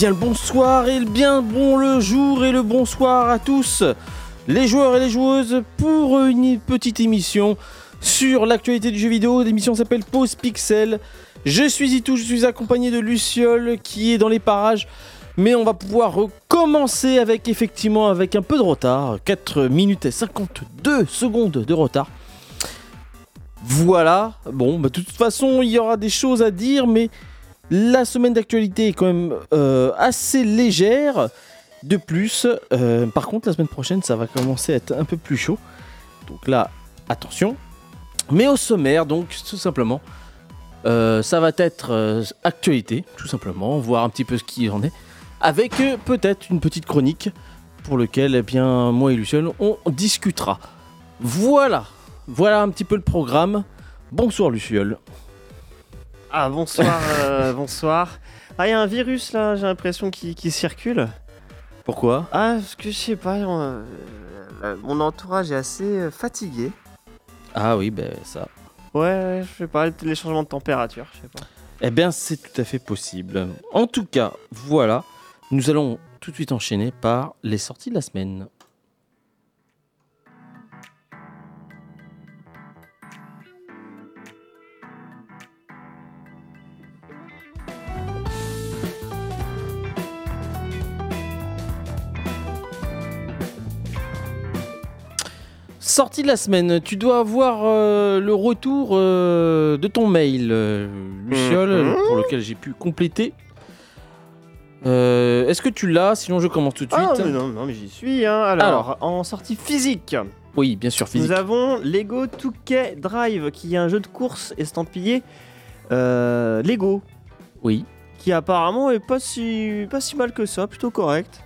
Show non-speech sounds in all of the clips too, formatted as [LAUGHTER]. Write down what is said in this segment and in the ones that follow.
bien le bonsoir et le bien bon le jour et le bonsoir à tous les joueurs et les joueuses pour une petite émission sur l'actualité du jeu vidéo. L'émission s'appelle Pause Pixel. Je suis Itou, je suis accompagné de Luciole qui est dans les parages. Mais on va pouvoir recommencer avec effectivement avec un peu de retard. 4 minutes et 52 secondes de retard. Voilà. Bon, bah, de toute façon, il y aura des choses à dire, mais la semaine d'actualité est quand même euh, assez légère. De plus, euh, par contre, la semaine prochaine, ça va commencer à être un peu plus chaud. Donc là, attention. Mais au sommaire, donc, tout simplement, euh, ça va être actualité, tout simplement, voir un petit peu ce qu'il en est. Avec peut-être une petite chronique pour lequel, eh bien, moi et Lucien, on discutera. Voilà, voilà un petit peu le programme. Bonsoir Luciole. Ah bonsoir, euh, bonsoir. Ah il y a un virus là, j'ai l'impression qui, circule. Pourquoi? Ah parce que je sais pas, euh, euh, mon entourage est assez fatigué. Ah oui, ben ça. Ouais, je sais pas, les changements de température, je sais pas. Eh bien c'est tout à fait possible. En tout cas, voilà, nous allons tout de suite enchaîner par les sorties de la semaine. Sortie de la semaine, tu dois avoir euh, le retour euh, de ton mail, euh, Luciole, mhm. pour lequel j'ai pu compléter. Est-ce que tu l'as? Sinon, je commence tout de ah, suite. non, non, mais j'y suis. Hein. Alors, en sortie physique. Oui, bien sûr, physique. Nous avons Lego 2K Drive, qui est un jeu de course estampillé Lego. Oui. Qui apparemment est pas si, pas si mal que ça, plutôt correct.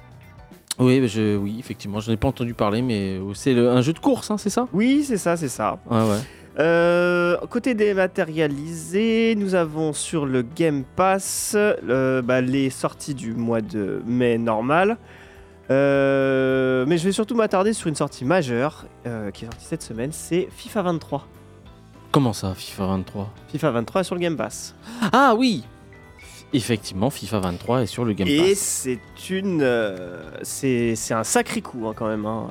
Oui, je, oui, effectivement, je n'ai pas entendu parler, mais c'est un jeu de course, hein, c'est ça? Oui, c'est ça, c'est ça. Ouais, ouais. Euh, côté dématérialisé, nous avons sur le Game Pass bah, les sorties du mois de mai normal. Euh, mais je vais surtout m'attarder sur une sortie majeure euh, qui est sortie cette semaine, c'est FIFA 23. Comment ça, FIFA 23 FIFA 23 est sur le Game Pass. Ah oui Effectivement, FIFA 23 est sur le Game Pass. Et c'est une, euh, c'est un sacré coup hein, quand même. Hein.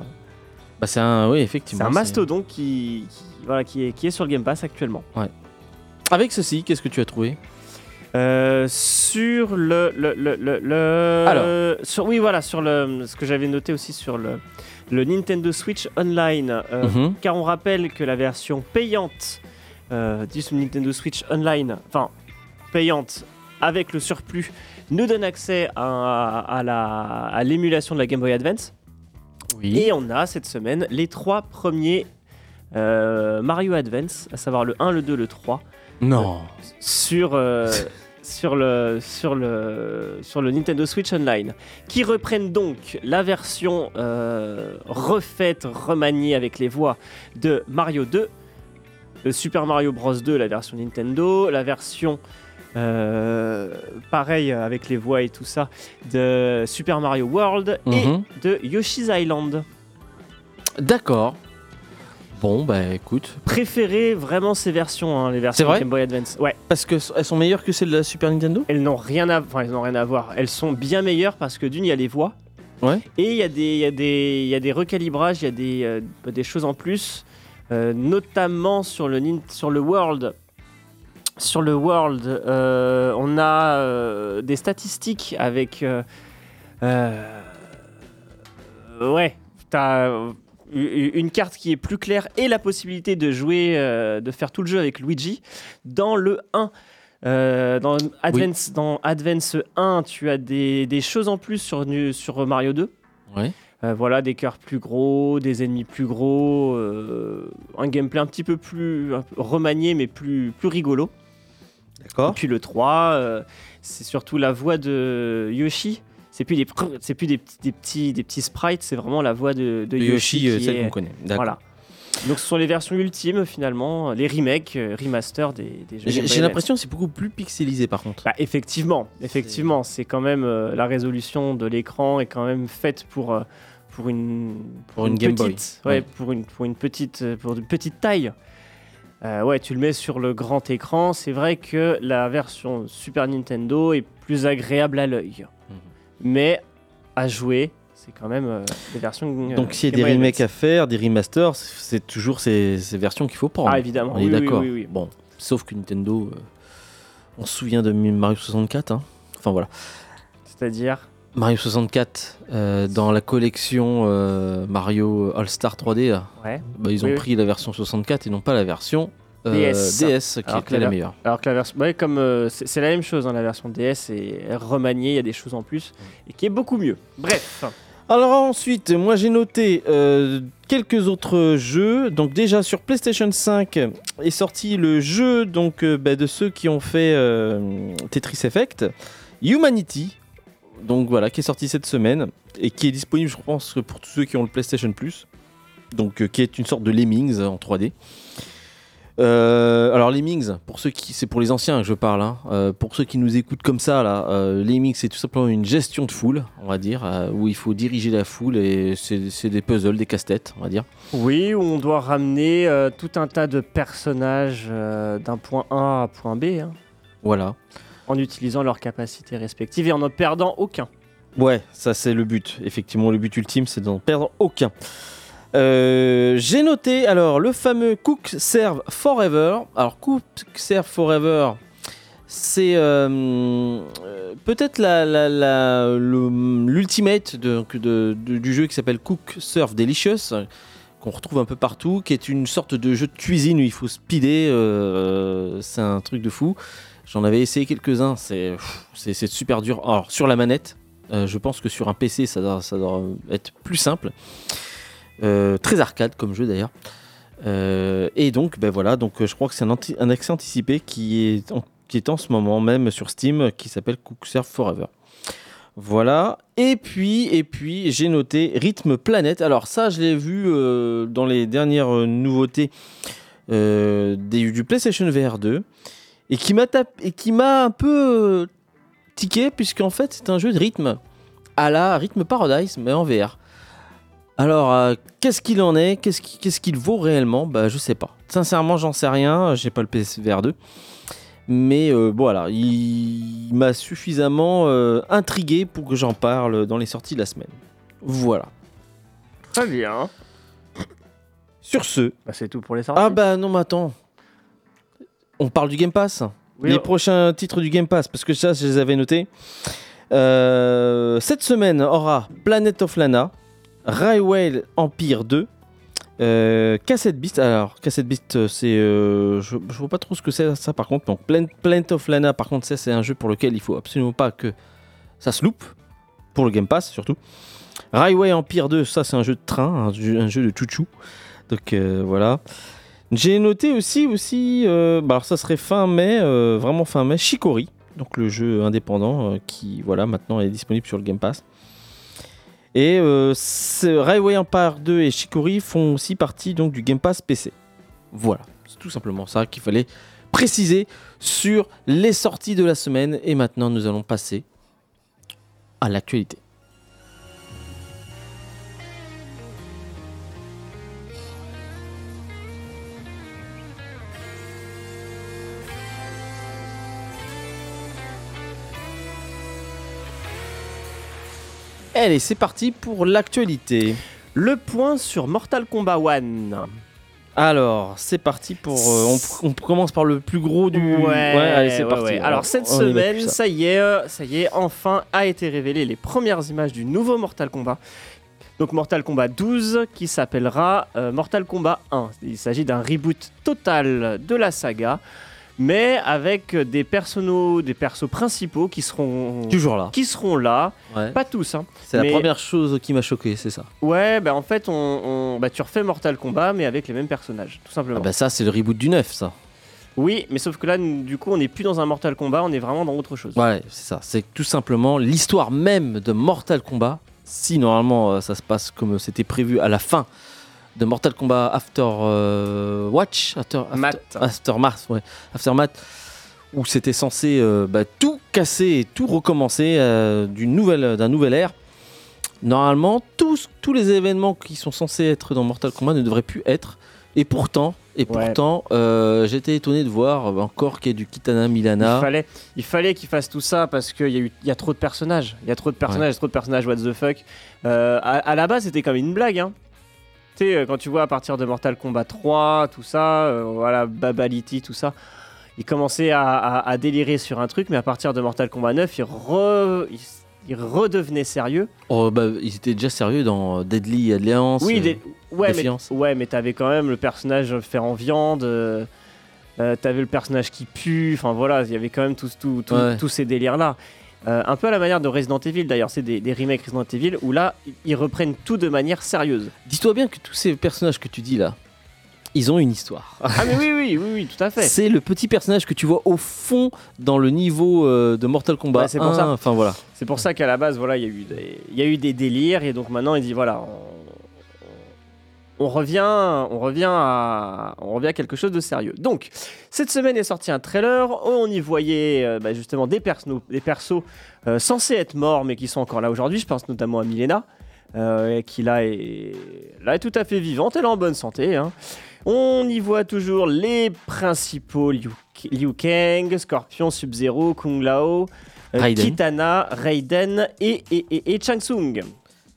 Bah c'est un, oui effectivement. C'est un mastodonte qui, voilà, qui est, qui est sur le Game Pass actuellement. Ouais. Avec ceci, qu'est-ce que tu as trouvé? Euh, sur le, le, le, le, Alors. sur, oui voilà sur le ce que j'avais noté aussi sur le, le Nintendo Switch Online euh, Mhm. car on rappelle que la version payante euh, du Nintendo Switch Online enfin payante avec le surplus, nous donne accès à, à l'émulation de la Game Boy Advance. Oui. Et on a cette semaine les trois premiers euh, Mario Advance, à savoir le 1, le 2, le 3. Non. sur, euh, [LAUGHS] sur, le, sur, le, sur le Nintendo Switch Online, qui reprennent donc la version euh, refaite, remaniée avec les voix de Mario 2, le Super Mario Bros 2, la version Nintendo, la version euh, pareil avec les voix et tout ça, de Super Mario World et Mhm. de Yoshi's Island. D'accord. Bon, bah écoute. Préférez vraiment ces versions, hein, les versions vrai Game Boy Advance. Ouais, Parce qu'elles sont meilleures que celles de la Super Nintendo? Elles n'ont rien à, enfin, elles n'ont rien à voir. Elles sont bien meilleures parce que d'une, il y a les voix. Ouais. Et il y, a des- y, a des- il y a des recalibrages, il y a des, euh, des choses en plus, euh, notamment sur le, sur le World. Sur le World, euh, on a euh, des statistiques avec. euh, ouais, t'as une carte qui est plus claire et la possibilité de jouer, de faire tout le jeu avec Luigi. Dans le 1, euh, dans, Advance, dans Advance 1, tu as des, des choses en plus sur, sur Mario 2. Ouais. Euh, voilà, des cœurs plus gros, des ennemis plus gros, euh, un gameplay un petit peu plus remanié mais plus, plus rigolo. Et puis le 3, euh, c'est surtout la voix de Yoshi. C'est plus des, c'est plus des, petits- des, petits, des petits sprites, c'est vraiment la voix de, Yoshi. Yoshi, euh, qui celle qu'on connaît. D'accord. Voilà. Donc ce sont les versions ultimes finalement, les remakes, euh, remasters des, des jeux. J'ai j'ai l'impression que c'est beaucoup plus pixelisé par contre. Bah, effectivement, effectivement, c'est quand même euh, la résolution de l'écran est quand même faite pour euh, pour une Pour une Game Boy. petite, ouais, Ouais. pour une pour une petite pour une petite taille. Euh, ouais, tu le mets sur le grand écran. C'est vrai que la version Super Nintendo est plus agréable à l'œil. Mhm. mais à jouer, c'est quand même euh, des versions. euh, Donc s'il y a des remakes à faire, des remasters, c'est toujours ces, ces versions qu'il faut prendre. Ah, évidemment. On est oui, oui, d'accord. oui, oui. Bon, sauf que Nintendo, euh, on se souvient de Mario 64. hein. Enfin voilà. C'est-à-dire. Mario 64 euh, dans la collection euh, Mario All Star 3D, là, Ouais. bah, ils ont Oui, oui. pris la version 64 et non pas la version euh, DS. DS, qui Alors que la la- meilleure. Alors que la version. Ouais, comme. c'est la même chose, hein, la version DS est remaniée, il y a des choses en plus, et qui est beaucoup mieux. Bref. Alors ensuite, moi j'ai noté quelques autres jeux. Donc déjà sur PlayStation 5 est sorti le jeu donc bah, de ceux qui ont fait Tetris Effect, Humanity. Donc voilà, qui est sorti cette semaine et qui est disponible, je pense, pour tous ceux qui ont le PlayStation Plus. Donc euh, qui est une sorte de Lemmings en 3D. Euh, alors Lemmings, pour ceux qui, c'est pour les anciens que je parle. hein. Euh, pour ceux qui nous écoutent comme ça là, euh, Lemmings c'est tout simplement une gestion de foule, on va dire, euh, où il faut diriger la foule et c'est des puzzles, des casse-têtes, on va dire. Oui, où on doit ramener euh, tout un tas de personnages euh, d'un point A à point B, hein, Voilà. En utilisant leurs capacités respectives et en n'en perdant aucun. Ouais, ça c'est le but. Effectivement, le but ultime, c'est d'en perdre aucun. Euh, J'ai noté alors le fameux Cook Serve Forever. Alors Cook Serve Forever, c'est euh, euh, peut-être l'ultimate du jeu qui s'appelle Cook Serve Delicious qu'on retrouve un peu partout, qui est une sorte de jeu de cuisine où il faut speeder. c'est un truc de fou. J'en avais essayé quelques-uns. C'est super dur. Alors sur la manette. Euh, je pense que sur un PC, ça doit, être plus simple. Euh, très arcade comme jeu d'ailleurs. Euh, et donc, ben voilà, donc je crois que c'est un, accès anticipé qui est, en, qui est en ce moment même sur Steam, qui s'appelle Cook Serve Forever. Voilà. Et puis, et puis, j'ai noté Rhythm Planet. Alors ça, je l'ai vu dans les dernières nouveautés du PlayStation VR 2 et qui m'a tap- et qui m'a un peu euh, tiqué puisqu'en fait c'est un jeu de rythme à la Rhythm Paradise mais en VR. Alors euh, qu'est-ce qu'il en est? Qu'est-ce qui- qu'est-ce qu'il vaut réellement? Bah je sais pas. Sincèrement j'en sais rien. J'ai pas le PSVR 2. Mais euh, bon, voilà, il, il m'a suffisamment euh, intrigué pour que j'en parle dans les sorties de la semaine. Voilà. Très bien. Sur ce, Bah, c'est tout pour les sorties. ah bah non mais attends, on parle du Game Pass Oui, les on- prochains titres du Game Pass, parce que ça, je les avais notés. Euh, cette semaine aura Planet of Lana, Railway Empire 2, euh, Cassette Beast. Alors, Cassette Beast, euh, c'est. euh, je, je vois pas trop ce que c'est ça par contre. Donc, Plan- Planet of Lana, par contre, ça, c'est un jeu pour lequel il faut absolument pas que ça se loupe. Pour le Game Pass, surtout. Railway Empire 2, ça, c'est un jeu de train, un jeu, un jeu de chouchou. Donc, voilà. J'ai noté aussi, aussi euh, bah alors ça serait fin mai, euh, vraiment fin mai, Shikori, donc le jeu indépendant euh, qui voilà maintenant est disponible sur le Game Pass. Et Railway Empire 2 et Shikori font aussi partie donc du Game Pass PC. Voilà, c'est tout simplement ça qu'il fallait préciser sur les sorties de la semaine. Et maintenant nous allons passer à l'actualité. Allez, c'est parti pour l'actualité. Le point sur Mortal Kombat 1. Alors, c'est parti pour. euh, on, on commence par le plus gros du. Ouais, allez, c'est ouais, parti. ouais. Alors cette on semaine, ça. y est, euh, ça y est, enfin a été révélé les premières images du nouveau Mortal Kombat. Donc Mortal Kombat 12 qui s'appellera euh, Mortal Kombat 1. Il s'agit d'un reboot total de la saga, mais avec des personnos, des persos principaux qui seront Toujours là. qui seront là. Ouais. Pas tous, hein. C'est la première chose qui m'a choqué, c'est ça. Ouais, bah en fait, on, on- bah, tu refais Mortal Kombat, mais avec les mêmes personnages, tout simplement. Ah bah ça, c'est le reboot du 9, ça. Oui, mais sauf que là, du coup, on n'est plus dans un Mortal Kombat, on est vraiment dans autre chose. Ouais, c'est ça. C'est tout simplement l'histoire même de Mortal Kombat. Si normalement euh, ça se passe comme c'était prévu à la fin de Mortal Kombat After euh, Watch, After, after, Math. Aftermath, ouais, Aftermath, où c'était censé euh, bah, tout casser et tout recommencer euh, d'une nouvelle, d'un nouvel ère. Normalement, tous, tous les événements qui sont censés être dans Mortal Kombat ne devraient plus être. Et pourtant, Et pourtant, euh, j'étais étonné de voir encore qu'il y a du Kitana Milana. Il fallait, il fallait qu'il fasse tout ça parce qu'il y, a eu- y a trop de personnages. Il y a trop de personnages, trop de personnages, what the fuck. Euh, à, à la base, c'était comme une blague. Hein. Tu sais, euh, quand tu vois à partir de Mortal Kombat 3, tout ça, euh, voilà, Babality, tout ça, il commençait à, à- à délirer sur un truc, mais à partir de Mortal Kombat 9, il, re- redevenait sérieux. Oh, bah, ils étaient déjà sérieux dans Deadly Alliance. Oui, euh, des- ouais, mais, ouais, mais t'avais quand même le personnage fait en viande. euh, euh, t'avais le personnage qui pue. Enfin voilà, il y avait quand même tous, Ouais. tous ces délires là. Un peu à la manière de Resident Evil d'ailleurs, c'est des, des remakes Resident Evil où là ils reprennent tout de manière sérieuse. Dis-toi bien que tous ces personnages que tu dis là, ils ont une histoire. ah mais oui, oui, oui, oui, tout à fait. C'est le petit personnage que tu vois au fond dans le niveau euh, de Mortal Kombat. Ouais, c'est pour 1. ça. Enfin voilà. C'est pour ça qu'à la base, voilà, il y, a eu des- il y a eu des délires et donc maintenant il dit voilà, on, on revient, on revient à, on revient à quelque chose de sérieux. Donc cette semaine est sorti un trailer, on y voyait euh, bah, justement des, perso- des persos euh, censés être morts mais qui sont encore là aujourd'hui. Je pense notamment à Milena. euh, qui là est, là est tout à fait vivante, elle est en bonne santé. hein. On y voit toujours les principaux Liu, Liu Kang, Scorpion, Sub-Zero, Kung Lao, Raiden. Kitana, Raiden et, et, et, et Shang Tsung.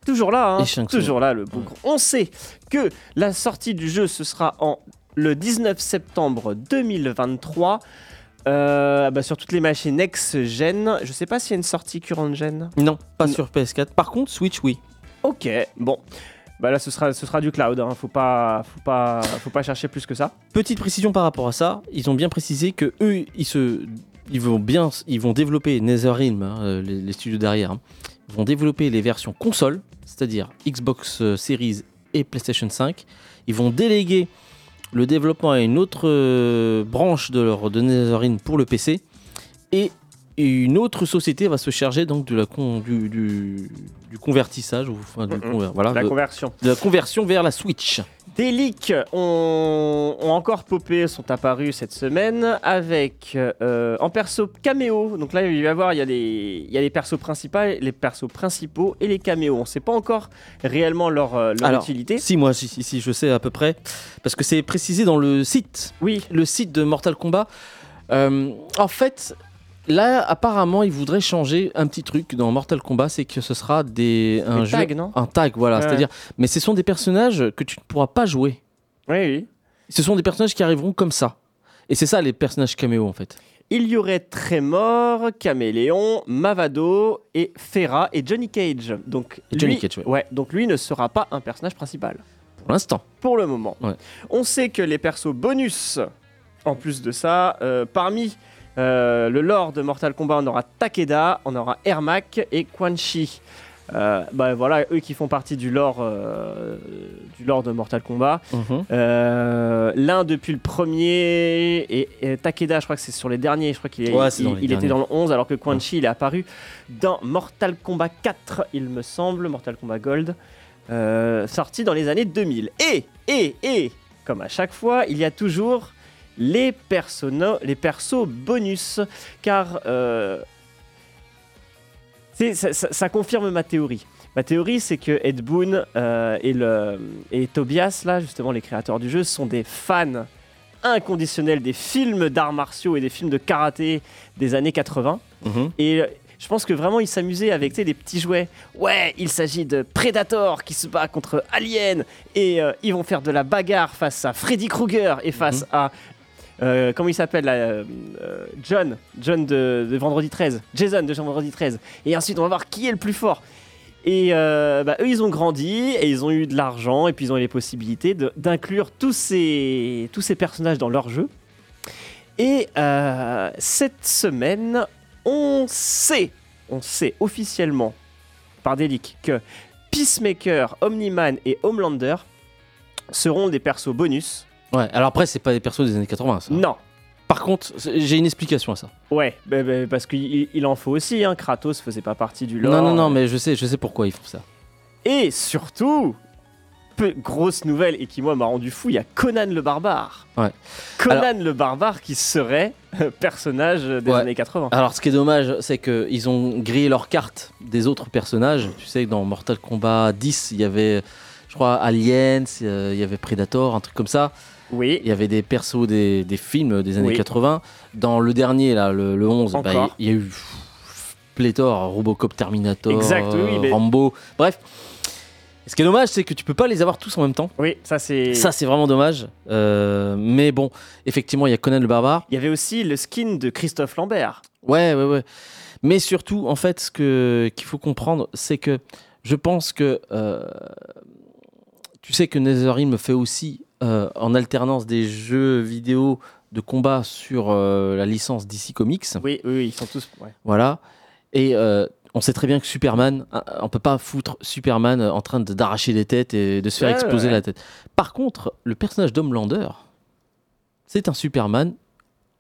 Toujours là, hein, Et toujours là le bougre. On sait que la sortie du jeu ce sera en le 19 septembre 2023 euh, bah, sur toutes les machines next-gen. Je sais pas s'il y a une sortie current-gen. Non, pas Non. sur PS4. Par contre, Switch, oui. Ok, bon. Bah là ce sera, ce sera du cloud, hein. faut, pas, faut, pas, faut pas chercher plus que ça. Petite précision par rapport à ça, ils ont bien précisé que eux, ils se, ils vont bien, ils vont développer NetherRealm, hein, euh, les, les studios derrière, hein, vont développer les versions console, c'est-à-dire Xbox euh, Series et PlayStation 5. Ils vont déléguer le développement à une autre euh, branche de leur de pour le PC et une autre société va se charger donc de la con- du, du, du convertissage, ou, enfin, du voilà, La de, conversion. de la conversion vers la Switch. Des leaks ont, ont encore popé, sont apparus cette semaine avec euh, en perso caméo. Donc là, il va y avoir il y a les, il y a les persos principaux, les persos principaux et les caméos. On ne sait pas encore réellement leur, euh, leur Alors, utilité. Si, moi, si, si, si, je sais à peu près. Parce que c'est précisé dans le site, Oui, le site de Mortal Kombat. Euh, en fait, là, apparemment, ils voudraient changer un petit truc dans Mortal Kombat, c'est que ce sera des, un jeu- tags, non un tag, voilà. Ouais. C'est-à-dire, mais ce sont des personnages que tu ne pourras pas jouer. Oui, oui. Ce sont des personnages qui arriveront comme ça. Et c'est ça les personnages caméo en fait. Il y aurait Trémor, Caméléon, Mavado et Ferra et Johnny Cage. Donc Et Johnny lui, Cage, ouais. ouais, donc lui ne sera pas un personnage principal. Pour l'instant. pour le moment. Ouais. On sait que les persos bonus, en plus de ça, euh, parmi euh, le lore de Mortal Kombat, on aura Takeda, on aura Ermac et Quan Chi. Euh, bah voilà, eux qui font partie du lore, euh, du lore de Mortal Kombat. Mhm. Euh, L'un depuis le premier et, et Takeda, je crois que c'est sur les derniers. Je crois qu'il Ouais, il, était dans le 11, alors que Quan Ouais. Chi il est apparu dans Mortal Kombat 4, il me semble, Mortal Kombat Gold, sorti dans les années 2000. Et, et, et, comme à chaque fois, il y a toujours les, les persos bonus, car euh, c'est- ça, ça- ça confirme ma théorie. Ma théorie, c'est que Ed Boon euh, et, le, et Tobias, là, justement, les créateurs du jeu, sont des fans inconditionnels des films d'arts martiaux et des films de karaté des années 80. Mhm. Et euh, je pense que vraiment, ils s'amusaient avec des petits jouets. Ouais, il s'agit de Predator qui se bat contre Alien. Et euh, ils vont faire de la bagarre face à Freddy Krueger et face à. Euh, comment il s'appelle euh, euh, John. John de, Vendredi 13. Jason de Vendredi 13. Et ensuite, on va voir qui est le plus fort. Et bah, eux, ils ont grandi et ils ont eu de l'argent et puis ils ont eu les possibilités d'inclure tous ces, tous ces personnages dans leur jeu. Et cette semaine, on sait, on sait officiellement par leaks que Peacemaker, Omni-Man et Homelander seront des persos bonus. Ouais, alors après, c'est pas des persos des années 80, ça. Non. Par contre, j'ai une explication à ça. Ouais, bah, bah, parce qu'il il en faut aussi. Hein. Kratos faisait pas partie du lore. Non, non, non, mais je sais, je sais pourquoi ils font ça. Et surtout, peu- grosse nouvelle et qui moi m'a rendu fou, il y a Conan le barbare. Ouais. Conan le barbare qui serait euh, personnage des Ouais. années 80. Alors, ce qui est dommage, c'est qu'ils ont grillé leurs cartes des autres personnages. Tu sais que dans Mortal Kombat 10, il y avait, je crois, Aliens, euh, il y avait Predator, un truc comme ça. Oui. Il y avait des persos des, des films des années Oui. 80. Dans le dernier, là, le, le 11, bah, il y a eu pléthore, Robocop, Terminator, Exact, oui, oui, mais- Rambo. Bref. Ce qui est dommage, c'est que tu peux pas les avoir tous en même temps. Oui, ça c'est. Ça, c'est vraiment dommage. Euh, mais bon, effectivement, il y a Conan le barbare. Il y avait aussi le skin de Christophe Lambert. Ouais, ouais, ouais. Mais surtout, en fait, ce que qu'il faut comprendre, c'est que je pense que euh, tu sais que NetherRealm fait aussi euh, en alternance des jeux vidéo de combat sur euh, la licence DC Comics. Oui, oui, oui, ils sont tous. ouais. Voilà. Et euh, on sait très bien que Superman, euh, on peut pas foutre Superman en train de- d'arracher des têtes et de se faire Ouais, exploser ouais. la tête. Par contre, le personnage d'Homelander, c'est un Superman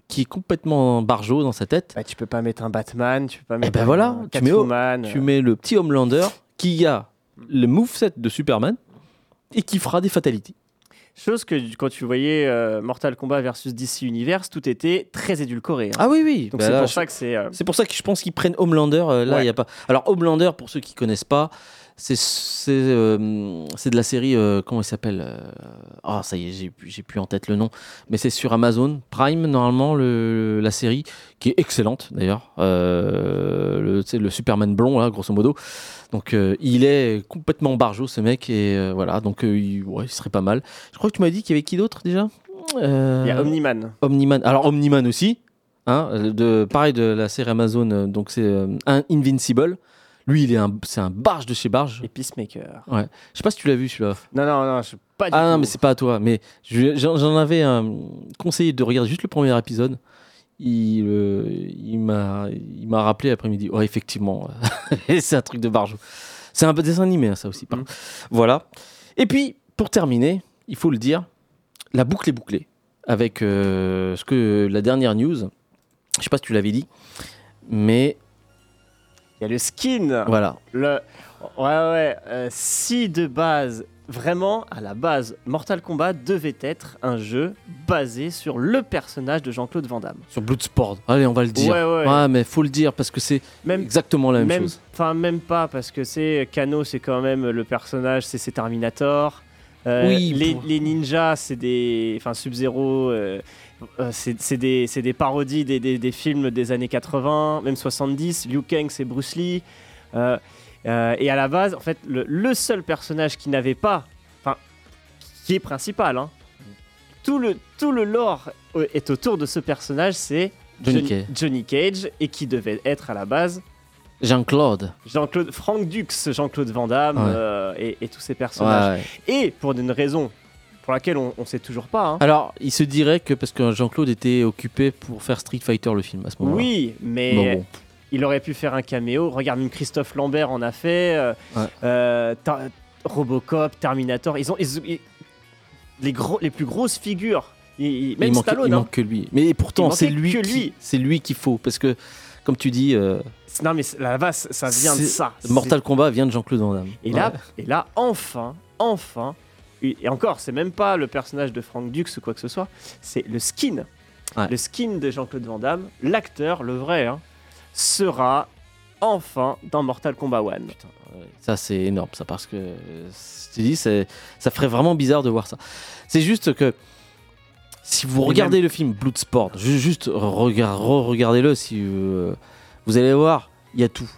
qui est complètement barjot dans sa tête. Bah, tu peux pas mettre un Batman, tu peux pas mettre ben un voilà, tu mets. Tu mets le petit Homelander qui a le moveset de Superman et qui fera des fatalities. Chose que quand tu voyais euh, Mortal Kombat versus DC Universe, tout était très édulcoré. hein. Ah oui, oui. Donc Bah c'est là, pour je- ça que c'est. euh, C'est pour ça que je pense qu'ils prennent Homelander. euh, là, il Ouais. y a pas. Alors Homelander, pour ceux qui connaissent pas, c'est euh, c'est de la série. euh, comment il s'appelle euh, Ah, ça y est, j'ai plus- en tête le nom. Mais c'est sur Amazon Prime normalement le, la série qui est excellente d'ailleurs. Euh, le, Superman blond là, grosso modo. Donc il est complètement barjot ce mec et voilà. Donc il, ouais, il serait pas mal. Je crois que tu m'as dit qu'il y avait qui d'autre déjà? Il y a Omniman. Omniman. Alors Omniman aussi, hein, de pareil de la série Amazon. Donc c'est Invincible. Lui, il est un, c'est un barge de chez barge. et Peacemaker. Je sais pas si tu l'as vu celui-là. Non, non, non, je pas du Ah non, tout. mais c'est pas à toi. Mais je- j'en j'en avais un conseillé de regarder juste le premier épisode. Il, euh, il m'a, il m'a rappelé l'après-midi. Ouais, effectivement, [LAUGHS] c'est un truc de barge. C'est un peu dessin animé, hein, ça aussi. contre. Voilà. Et puis, pour terminer, il faut le dire, la boucle est bouclée avec euh, ce que la dernière news. Je sais pas si tu l'avais dit, mais Il y a le skin. voilà. Le... Ouais, ouais. euh, si de base, vraiment, à la base, Mortal Kombat devait être un jeu basé sur le personnage de Jean-Claude Van Damme. Sur Bloodsport. Allez, on va le dire. Ouais, ouais. mais faut le dire parce que c'est Même, exactement la même, même, chose. enfin, même pas, parce que c'est Kano, c'est quand même le personnage, c'est c'est Terminator. Euh, Oui, les, pour- les ninjas, c'est des. Enfin, Sub-Zero, euh, euh, c'est des, des parodies des, des- des films des années 80, même 70. Liu Kang, c'est Bruce Lee. Euh, euh, et à la base, en fait, le, le seul personnage qui n'avait pas. Enfin, qui est principal, hein. Tout le, tout le lore est autour de ce personnage, c'est Johnny Cage. Johnny Cage, et qui devait être à la base Jean-Claude. Jean-Claude, Franck Dux, Jean-Claude Van Damme Ouais. et, et tous ces personnages. Ouais. Et pour une raison pour laquelle on ne sait toujours pas. hein. Alors, il se dirait que parce que Jean-Claude était occupé pour faire Street Fighter le film à ce moment-là. oui, mais Bon, bon. il aurait pu faire un caméo. Regarde, même Christophe Lambert en a fait. euh, Ouais. euh, Ta- Robocop, Terminator. Ils ont, ils- ils- les, gros, les plus grosses figures. Même il manque, Stallone. il hein. manque que lui. Mais pourtant, c'est lui, lui. c'est lui qu'il faut parce que, comme tu dis, euh, Non, mais la base, ça vient de ça. Mortal Kombat vient de Jean-Claude Van Damme. Et là, et là, enfin, enfin, et encore, c'est même pas le personnage de Frank Dux ou quoi que ce soit, c'est le skin. Ouais. Le skin de Jean-Claude Van Damme, l'acteur, le vrai, hein, sera enfin dans Mortal Kombat 1. Ouais, Ça, c'est énorme, ça, parce que je te dis, ça ferait vraiment bizarre de voir ça. C'est juste que si vous regardez le film Bloodsport, ju- juste regard- re-regardez-le, si euh, vous allez voir, il y a tout.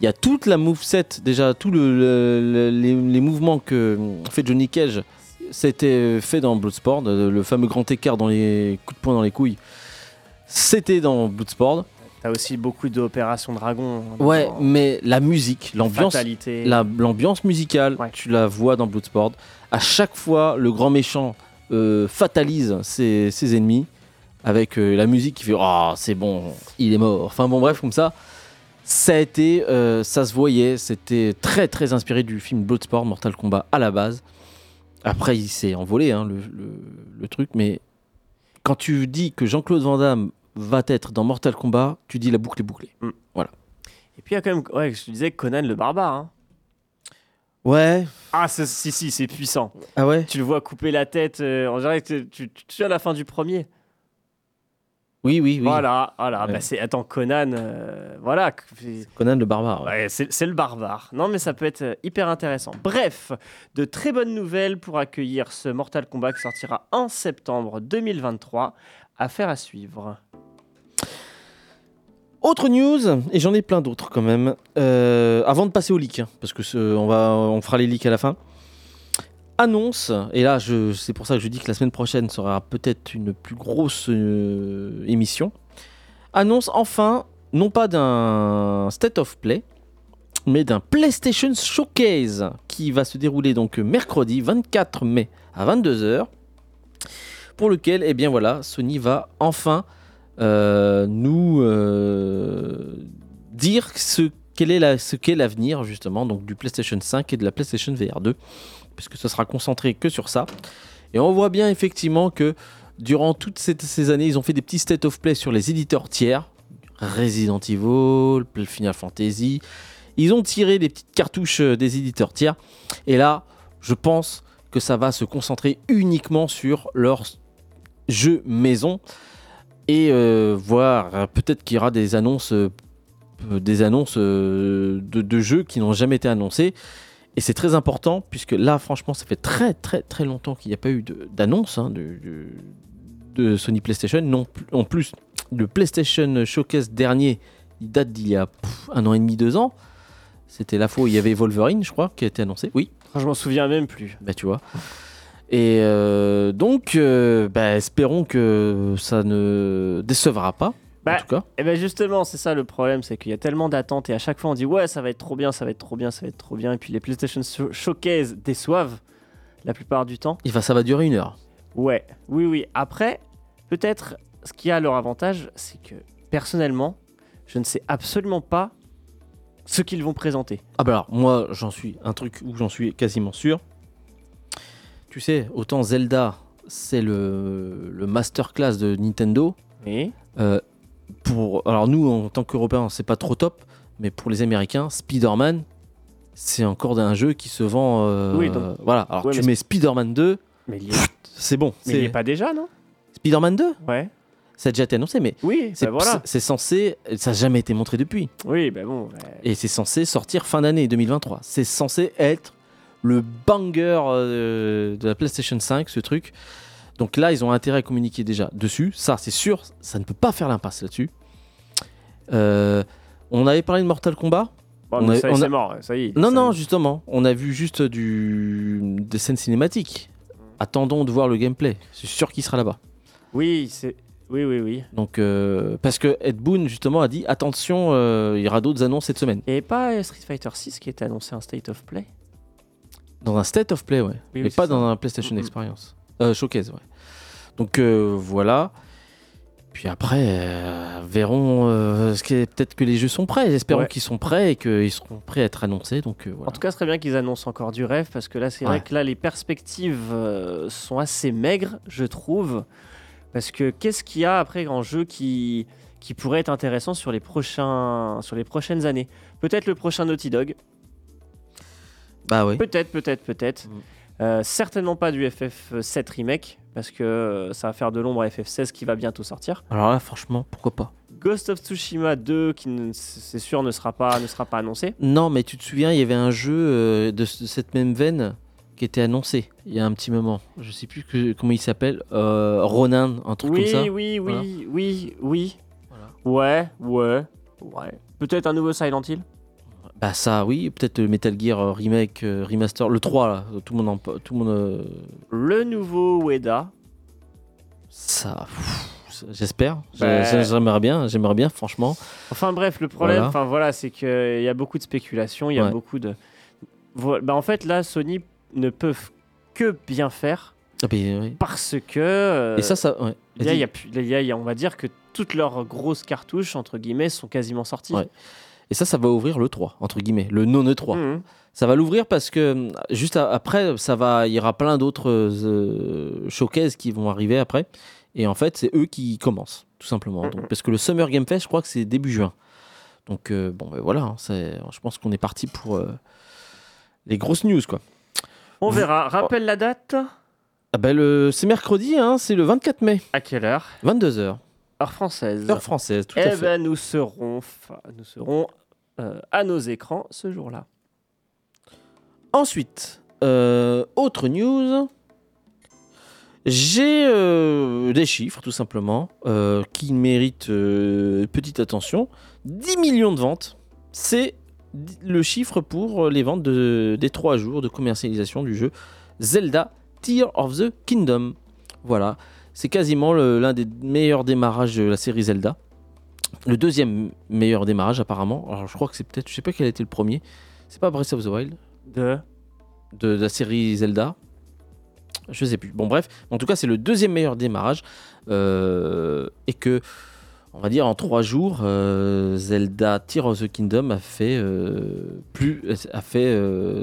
Il y a toute la moveset, déjà, tous le, le- le- les, les mouvements que euh, fait Johnny Cage, c'était fait dans Bloodsport, euh, le fameux grand écart dans les coups de poing dans les couilles. C'était dans Bloodsport. T'as aussi beaucoup d'opérations Dragon. hein, Ouais, dans mais la musique, l'ambiance, la- musicale, Ouais. tu la vois dans Bloodsport. À chaque fois, le grand méchant euh, fatalise ses, ses ennemis avec euh, la musique qui fait Ah, c'est bon, il est mort. Enfin bon, bref, comme ça. Ça a été, euh, ça se voyait, c'était très très inspiré du film Bloodsport, Mortal Kombat à la base. Après, il s'est envolé, hein, le, le- le truc, mais quand tu dis que Jean-Claude Van Damme va être dans Mortal Kombat, tu dis la boucle est bouclée. Et puis il y a quand même, ouais, je te disais, Conan le barbare. hein. Ouais. Ah, si, si, c'est puissant. Ah ouais? Tu le vois couper la tête. euh, dirait que tu, tu, tu souviens de la fin du premier? Oui, oui, oui. Voilà, voilà. Ouais. Bah, c'est attends Conan, euh, voilà. Conan le barbare. ouais. Ouais, c'est c'est le barbare. Non, mais ça peut être euh, hyper intéressant. Bref, de très bonnes nouvelles pour accueillir ce Mortal Kombat qui sortira en septembre 2023. Affaire à suivre. Autre news, et j'en ai plein d'autres quand même. Euh, avant de passer au leak, hein, parce que ce- on, va, on fera les leaks à la fin. Annonce, et là c'est pour ça que je dis que la semaine prochaine sera peut-être une plus grosse euh, émission. Annonce enfin, non pas d'un State of Play, mais d'un PlayStation Showcase qui va se dérouler donc mercredi 24 mai à 22h. Pour lequel, eh bien voilà, Sony va enfin euh, nous euh, dire ce qu'est l'avenir justement donc du PlayStation 5 et de la PlayStation VR 2 puisque ce sera concentré que sur ça. Et on voit bien effectivement que durant toutes ces, années ils ont fait des petits state of play sur les éditeurs tiers. Resident Evil Final Fantasy. Ils ont tiré des petites cartouches euh, des éditeurs tiers. Et là je pense que ça va se concentrer uniquement sur leurs jeux maison. Et euh, voir peut-être qu'il y aura des annonces euh, des annonces de, de jeux qui n'ont jamais été annoncés et c'est très important puisque là franchement ça fait très très très longtemps qu'il n'y a pas eu d'annonce hein, de, de- de Sony PlayStation non en plus le PlayStation Showcase dernier il date d'il y a pff, un an et demi deux ans c'était la fois où il y avait Wolverine je crois qui a été annoncé oui Je m'en souviens même plus. bah tu vois. Et euh, donc, euh, bah, espérons que ça ne décevra pas. Bah, en tout cas. Et bien justement, c'est ça le problème, c'est qu'il y a tellement d'attentes et à chaque fois on dit ouais, ça va être trop bien, ça va être trop bien, ça va être trop bien. Et puis les PlayStation Show- Showcase déçoivent la plupart du temps. Va, ça va durer une heure. Ouais, oui, oui. Après, peut-être ce qui a leur avantage, c'est que personnellement, je ne sais absolument pas ce qu'ils vont présenter. Ah bah alors, moi, j'en suis un truc où j'en suis quasiment sûr. Tu sais, autant Zelda, c'est le, le masterclass de Nintendo. Et Euh, pour, alors nous, en tant qu'Européens, c'est pas trop top, mais pour les Américains, Spider-Man, c'est encore un jeu qui se vend. euh, Oui, donc- voilà. Alors Ouais, tu mais mets Spider-Man 2, mais il y est, c'est bon. mais il est pas déjà, non? Spider-Man 2, Ouais. ça a déjà été annoncé, mais Oui, c'est bah voilà. c'est censé, ça n'a jamais été montré depuis, Oui, bah bon. bah, et c'est censé sortir fin d'année 2023. C'est censé être le banger euh, de la PlayStation 5, ce truc. Donc là, ils ont intérêt à communiquer déjà dessus. Ça, c'est sûr, ça ne peut pas faire l'impasse là-dessus. Euh, on avait parlé de Mortal Kombat. bon, on mais a- ça, on a- c'est mort, ça y est. Non, non, justement, on a vu juste du... des scènes cinématiques. Attendons de voir le gameplay. C'est sûr qu'il sera là-bas. Oui, c'est. Oui, oui, oui. Donc, euh, parce que Ed Boon justement a dit attention, euh, il y aura d'autres annonces cette semaine. Avait pas Street Fighter 6 qui était annoncé en State of Play? Dans un state of play, ouais, Oui, mais oui, pas dans ça. un PlayStation. Experience, Euh, showcase, ouais. Donc euh, voilà. Puis après, euh, verrons. euh, ce qui est- Peut-être que les jeux sont prêts. Espérons Ouais. qu'ils sont prêts et qu'ils seront prêts à être annoncés. Donc euh, voilà. En tout cas, ce serait bien qu'ils annoncent encore du rêve parce que là, c'est Ouais. vrai que là, les perspectives sont assez maigres, je trouve. Parce que qu'est-ce qu'il y a après en jeu qui, qui pourrait être intéressant sur les, prochains, sur les prochaines années? Peut-être le prochain Naughty Dog, Bah oui. peut-être, peut-être, peut-être. Mm. Euh, certainement pas du FF7 Remake parce que euh, ça va faire de l'ombre à FF16 qui va bientôt sortir. Alors là, franchement, pourquoi pas? Ghost of Tsushima 2 qui, c'est sûr, ne sera pas, ne sera pas annoncé. Non, mais tu te souviens, il y avait un jeu euh, de, ce- de cette même veine qui était annoncé il y a un petit moment. Je sais plus que- comment il s'appelle. Euh, Ronin, un truc Oui, comme ça. oui, oui, Voilà. oui, oui. Voilà. Ouais, ouais, ouais. Peut-être un nouveau Silent Hill Bah ça, oui. Peut-être Metal Gear euh, remake, euh, remaster, le 3 là. Tout le monde, en, tout le monde. euh, Le nouveau Ueda ça. J'espère. Bah. j'ai- J'aimerais bien. J'aimerais bien, franchement. Enfin bref, le problème, Voilà. enfin voilà, c'est qu'il y a beaucoup de spéculation, il y a Ouais. beaucoup de... Bah, en fait, là, Sony ne peuvent que bien faire Ah, mais, oui. parce que... euh, Et ça, ça. Ouais. y a- y a y a- on va dire que toutes leurs grosses cartouches, entre guillemets, sont quasiment sorties. Ouais. Et ça, ça va ouvrir le 3, entre guillemets, le non E3. Mhm. Ça va l'ouvrir parce que hum, juste après, ça va, il y aura plein d'autres euh, showcases qui vont arriver après. Et en fait, c'est eux qui commencent, tout simplement. Donc, parce que le Summer Game Fest, je crois que c'est début juin. Donc, euh, bon, ben voilà, hein, je pense qu'on est parti pour euh, les grosses news, quoi. On verra. Rappelle la date Ah ben, le- c'est mercredi, hein, c'est le 24 mai, À quelle heure? 22h. Heure française. Heure française, tout à Eh fait. ben, nous serons, fa- nous serons euh, à nos écrans ce jour-là. Ensuite, euh, autre news. J'ai euh, des chiffres, tout simplement, euh, qui méritent euh, petite attention. 10 millions de ventes, c'est le chiffre pour les ventes de- des 3 jours de commercialisation du jeu Zelda Tear of the Kingdom. Voilà, c'est quasiment l'un des meilleurs démarrages de la série Zelda. Le deuxième meilleur démarrage apparemment. Alors je crois que c'est peut-être, je sais pas quel a été le premier. C'est pas Breath of the Wild De... de, de la série Zelda. Je sais plus. Bon, bref. En tout cas, c'est le deuxième meilleur démarrage. euh, et que, on va dire, en trois jours, euh, Zelda Tear of the Kingdom a fait, euh, plus, a fait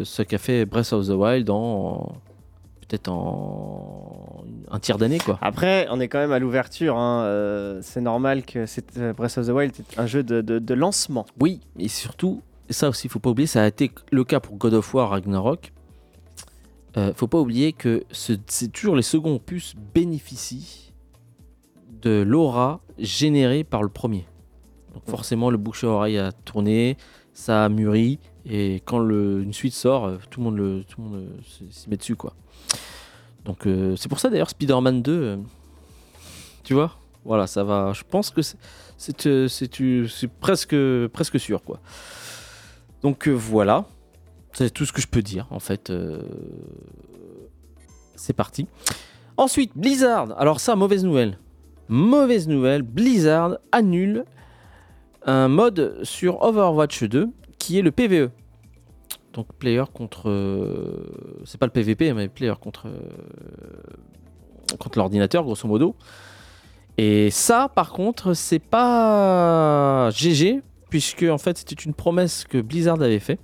ce qu'a fait Breath of the Wild en. Peut-être en un tiers d'année, quoi. Après, on est quand même à l'ouverture. hein, euh, c'est normal que c'est, euh, Breath of the Wild est un jeu de, de- de lancement. Oui, et surtout, ça aussi, il faut pas oublier, ça a été le cas pour God of War Ragnarok. Euh, faut pas oublier que ce- c'est toujours les seconds opus bénéficient de l'aura générée par le premier. Donc forcément, le bouche à oreille a tourné, ça a mûri, et quand une suite sort, euh, tout le monde, monde euh, s'y- met dessus, quoi. Donc euh, c'est pour ça d'ailleurs Spider-Man 2, euh, tu vois, voilà, ça va. Je pense que c'est presque presque sûr, quoi. Donc voilà, c'est tout ce que je peux dire en fait. C'est parti. Ensuite, Blizzard. Alors ça, mauvaise nouvelle. Mauvaise nouvelle, Blizzard annule un mode sur Overwatch 2 qui est le PVE. Donc player contre... euh, c'est pas le PVP, mais player contre... euh, contre l'ordinateur, grosso modo. Et ça, par contre, c'est pas GG, puisque en fait, c'était une promesse que Blizzard avait fait.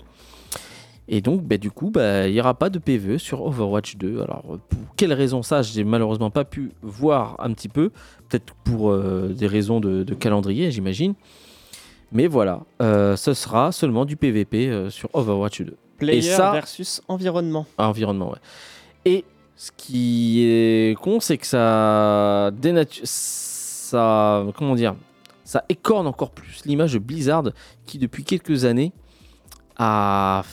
Et donc, bah, du coup, bah, il n'y aura pas de PVE sur Overwatch 2. Alors, pour quelles raisons ça, j'ai malheureusement pas pu voir un petit peu. Peut-être pour euh, des raisons de calendrier, j'imagine. Mais voilà, euh, ce sera seulement du PVP euh, sur Overwatch 2. Player ça- versus environnement. Ah, environnement, ouais. Et ce qui est con, c'est que ça dénature. Ça. Comment dire Ça écorne encore plus l'image de Blizzard qui, depuis quelques années, a,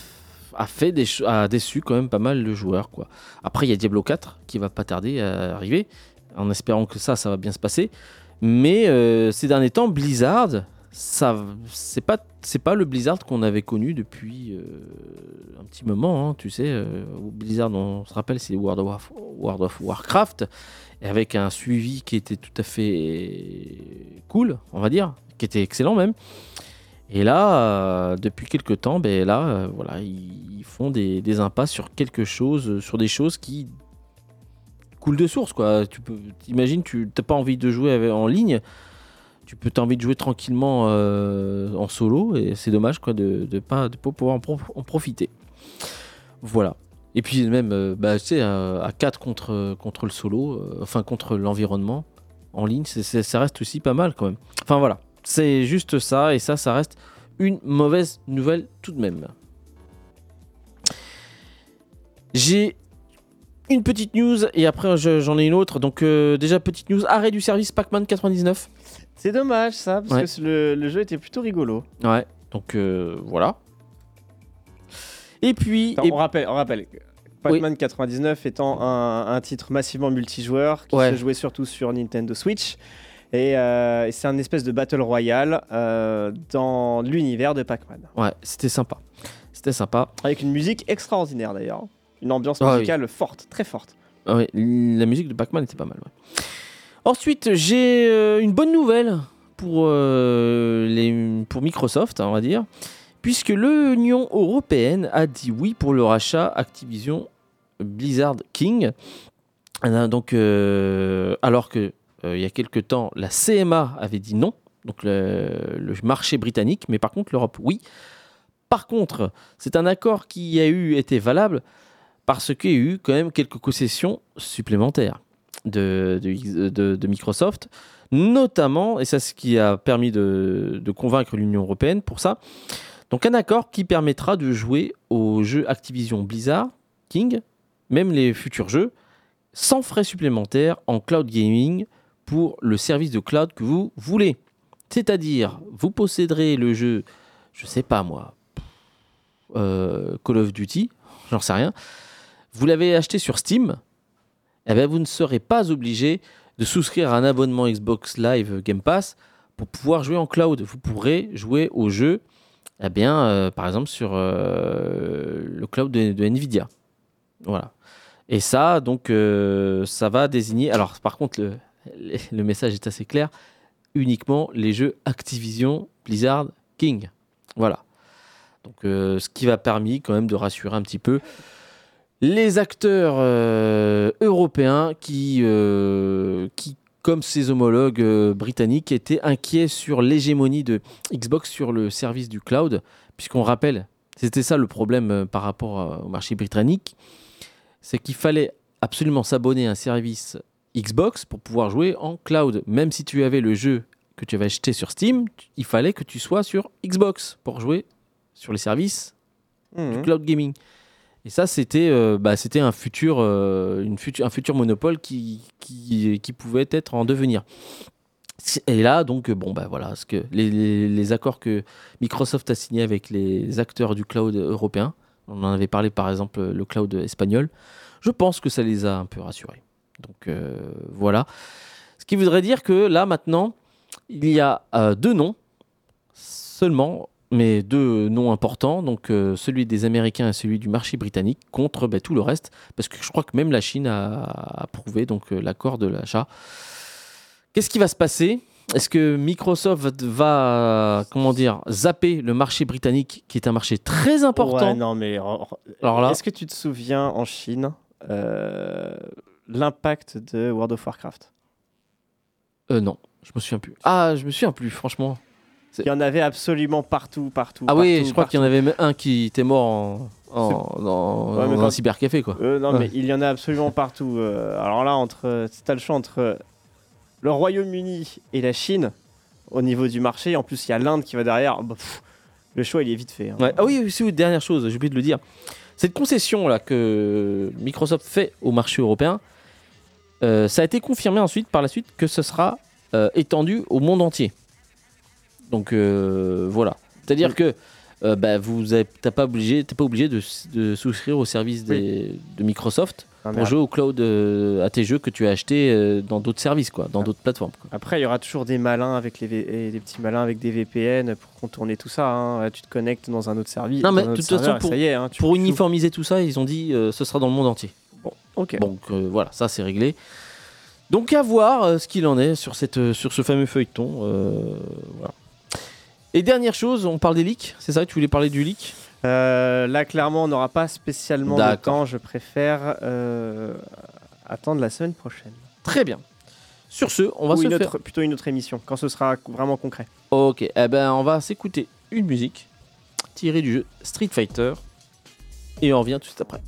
a fait des a déçu quand même pas mal de joueurs. Quoi. Après, il y a Diablo 4 qui va pas tarder à arriver, en espérant que ça, ça va bien se passer. Mais euh, ces derniers temps, Blizzard, c'est pas, c'est pas le Blizzard qu'on avait connu depuis euh, un petit moment. hein, tu sais, euh, Blizzard, on se rappelle, c'est World of, Warcraft, et avec un suivi qui était tout à fait cool, on va dire, qui était excellent même. Et là, euh, depuis quelques temps, ben là, voilà, ils font des, des impasses sur quelque chose, sur des choses qui coulent de source, quoi. Tu peux, t'imagines, tu n'as pas envie de jouer en ligne, tu peux t'as de jouer tranquillement euh, en solo, et c'est dommage, quoi, de ne pas, de pas pouvoir en, pro- en profiter. Voilà. Et puis même, euh, bah, tu sais, à, à 4 contre, contre le solo, euh, enfin contre l'environnement, en ligne, ça reste aussi pas mal quand même. Enfin voilà, c'est juste ça, et ça, ça reste une mauvaise nouvelle tout de même. J'ai une petite news et après je- j'en ai une autre. Donc euh, déjà petite news, arrêt du service Pac-Man 99. C'est dommage ça, parce Ouais. que le, le jeu était plutôt rigolo. Ouais, donc euh, voilà. Et puis, et- on rappelle, on rappelle. Pac-Man 99 étant un, un titre massivement multijoueur qui Ouais. se jouait surtout sur Nintendo Switch. Et, euh, et c'est un espèce de battle royale euh, dans l'univers de Pac-Man. ouais, c'était sympa. C'était sympa. Avec une musique extraordinaire d'ailleurs. Une ambiance Ah oui. musicale forte, très forte. Ah ouais, la musique de Pac-Man était pas mal. ouais. Ensuite, j'ai euh, une bonne nouvelle pour, euh, Microsoft, hein, on va dire, puisque l'Union européenne a dit oui pour le rachat Activision Blizzard King. Euh, Donc, euh, alors que il y a quelques temps, la CMA avait dit non, donc le, le marché britannique, mais par contre l'Europe, oui. Par contre, c'est un accord qui a eu été valable parce qu'il y a eu quand même quelques concessions supplémentaires de, Microsoft, notamment, et c'est ce qui a permis de, convaincre l'Union européenne pour ça, donc un accord qui permettra de jouer aux jeux Activision Blizzard, King, même les futurs jeux, sans frais supplémentaires en cloud gaming pour le service de cloud que vous voulez. C'est-à-dire, vous posséderez le jeu, je sais pas moi, euh, Call of Duty, j'en sais rien. Vous l'avez acheté sur Steam, eh ben vous ne serez pas obligé de souscrire à un abonnement Xbox Live Game Pass pour pouvoir jouer en cloud. Vous pourrez jouer au jeu, eh bien, euh, par exemple, sur euh, le cloud de, Nvidia. Voilà. Et ça, donc, euh, ça va désigner. Alors, par contre, le, message est assez clair uniquement les jeux Activision, Blizzard, King. Voilà. Donc, ce qui va permis quand même de rassurer un petit peu les acteurs euh, européens qui, euh, qui, comme ses homologues euh, britanniques, étaient inquiets sur l'hégémonie de Xbox sur le service du cloud, puisqu'on rappelle, c'était ça le problème par rapport au marché britannique, c'est qu'il fallait absolument s'abonner à un service Xbox pour pouvoir jouer en cloud. Même si tu avais le jeu que tu avais acheté sur Steam, il fallait que tu sois sur Xbox pour jouer sur les services Mhm. du cloud gaming. Et ça, c'était euh, bah, c'était un, futur, euh, une un futur monopole qui, qui, pouvait être en devenir. Et là, donc, euh, bon, bah voilà, ce que les, les- accords que Microsoft a signés avec les acteurs du cloud européen, on en avait parlé par exemple le cloud espagnol, je pense que ça les a un peu rassurés. Donc voilà. Ce qui voudrait dire que là, maintenant, il y a deux noms seulement, mais deux noms importants, donc euh, celui des Américains et celui du marché britannique, contre bah, tout le reste, parce que je crois que même la Chine a approuvé donc euh, l'accord de l'achat. Qu'est-ce qui va se passer? Est-ce que Microsoft va, comment dire, zapper le marché britannique, qui est un marché très important? Ouais, non, mais re- re- Alors là- est-ce que tu te souviens en Chine euh, l'impact de World of Warcraft? Euh, Non, je me souviens plus. Ah, je me souviens plus, franchement. Il y en avait absolument partout, partout. Ah oui, je crois qu'il y en avait même un qui était mort en, en- dans, Ouais, un cybercafé, quoi. Euh, non, Ouais. mais il y en a absolument partout. Euh, alors là, entre, t'as le choix entre le Royaume-Uni et la Chine, au niveau du marché, en plus il y a l'Inde qui va derrière, bah, pff, le choix il est vite fait. hein. Ouais. Ah oui, c'est une dernière chose, j'ai oublié de le dire. Cette concession là que Microsoft fait au marché européen, euh, ça a été confirmé ensuite par la suite que ce sera étendu au monde entier. Donc euh, voilà, c'est-à-dire que euh, bah, vous t'as pas obligé, t'es pas obligé de, de souscrire au service des- de Microsoft Non, mais pour jouer au cloud euh, à tes jeux que tu as achetés euh, dans d'autres services, quoi, dans Ah. d'autres plateformes. quoi. Après, il y aura toujours des malins avec les, V- des petits malins avec des VPN pour contourner tout ça. hein. Là, Tu te connectes dans un autre service. Non, mais de toute façon, serveur, pour- est, hein, Pour uniformiser tout ça, ils ont dit ce sera dans le monde entier. Bon, ok. Donc voilà, ça c'est réglé. Donc à voir ce qu'il en est sur, cette, sur ce fameux feuilleton. voilà. Et dernière chose, on parle des leaks, c'est ça Tu voulais parler du leak? Euh, là, clairement, on n'aura pas spécialement de temps. Je préfère euh, attendre la semaine prochaine. Très bien. Sur ce, on va Ou se une faire... autre, plutôt une autre émission, quand ce sera vraiment concret. Ok, eh ben on va s'écouter une musique tirée du jeu Street Fighter et on revient tout de suite après.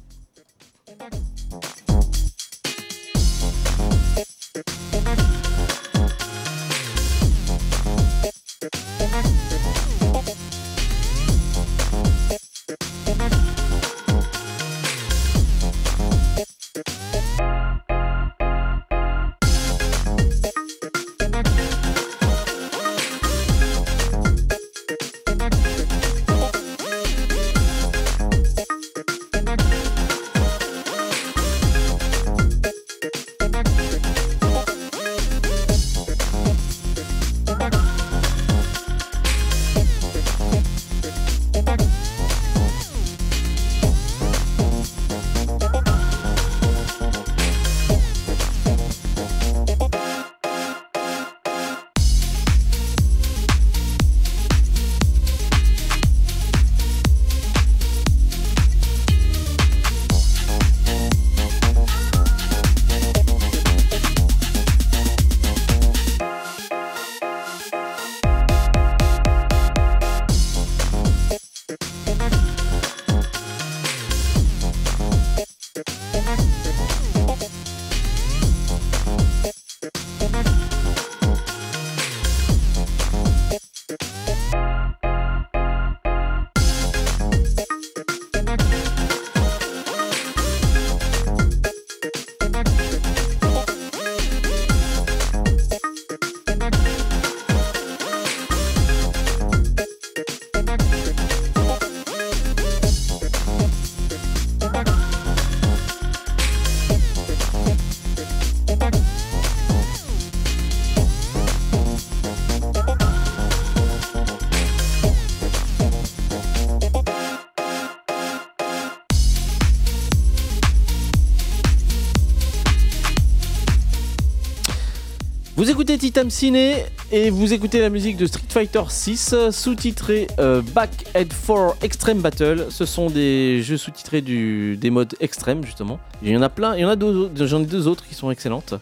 Ciné et vous écoutez la musique de Street Fighter 6 sous-titré euh, Back Head 4 Extreme Battle. Ce sont des jeux sous-titrés des modes extrêmes justement. Il y en a plein, il y en a deux, j'en ai deux autres qui sont excellentes.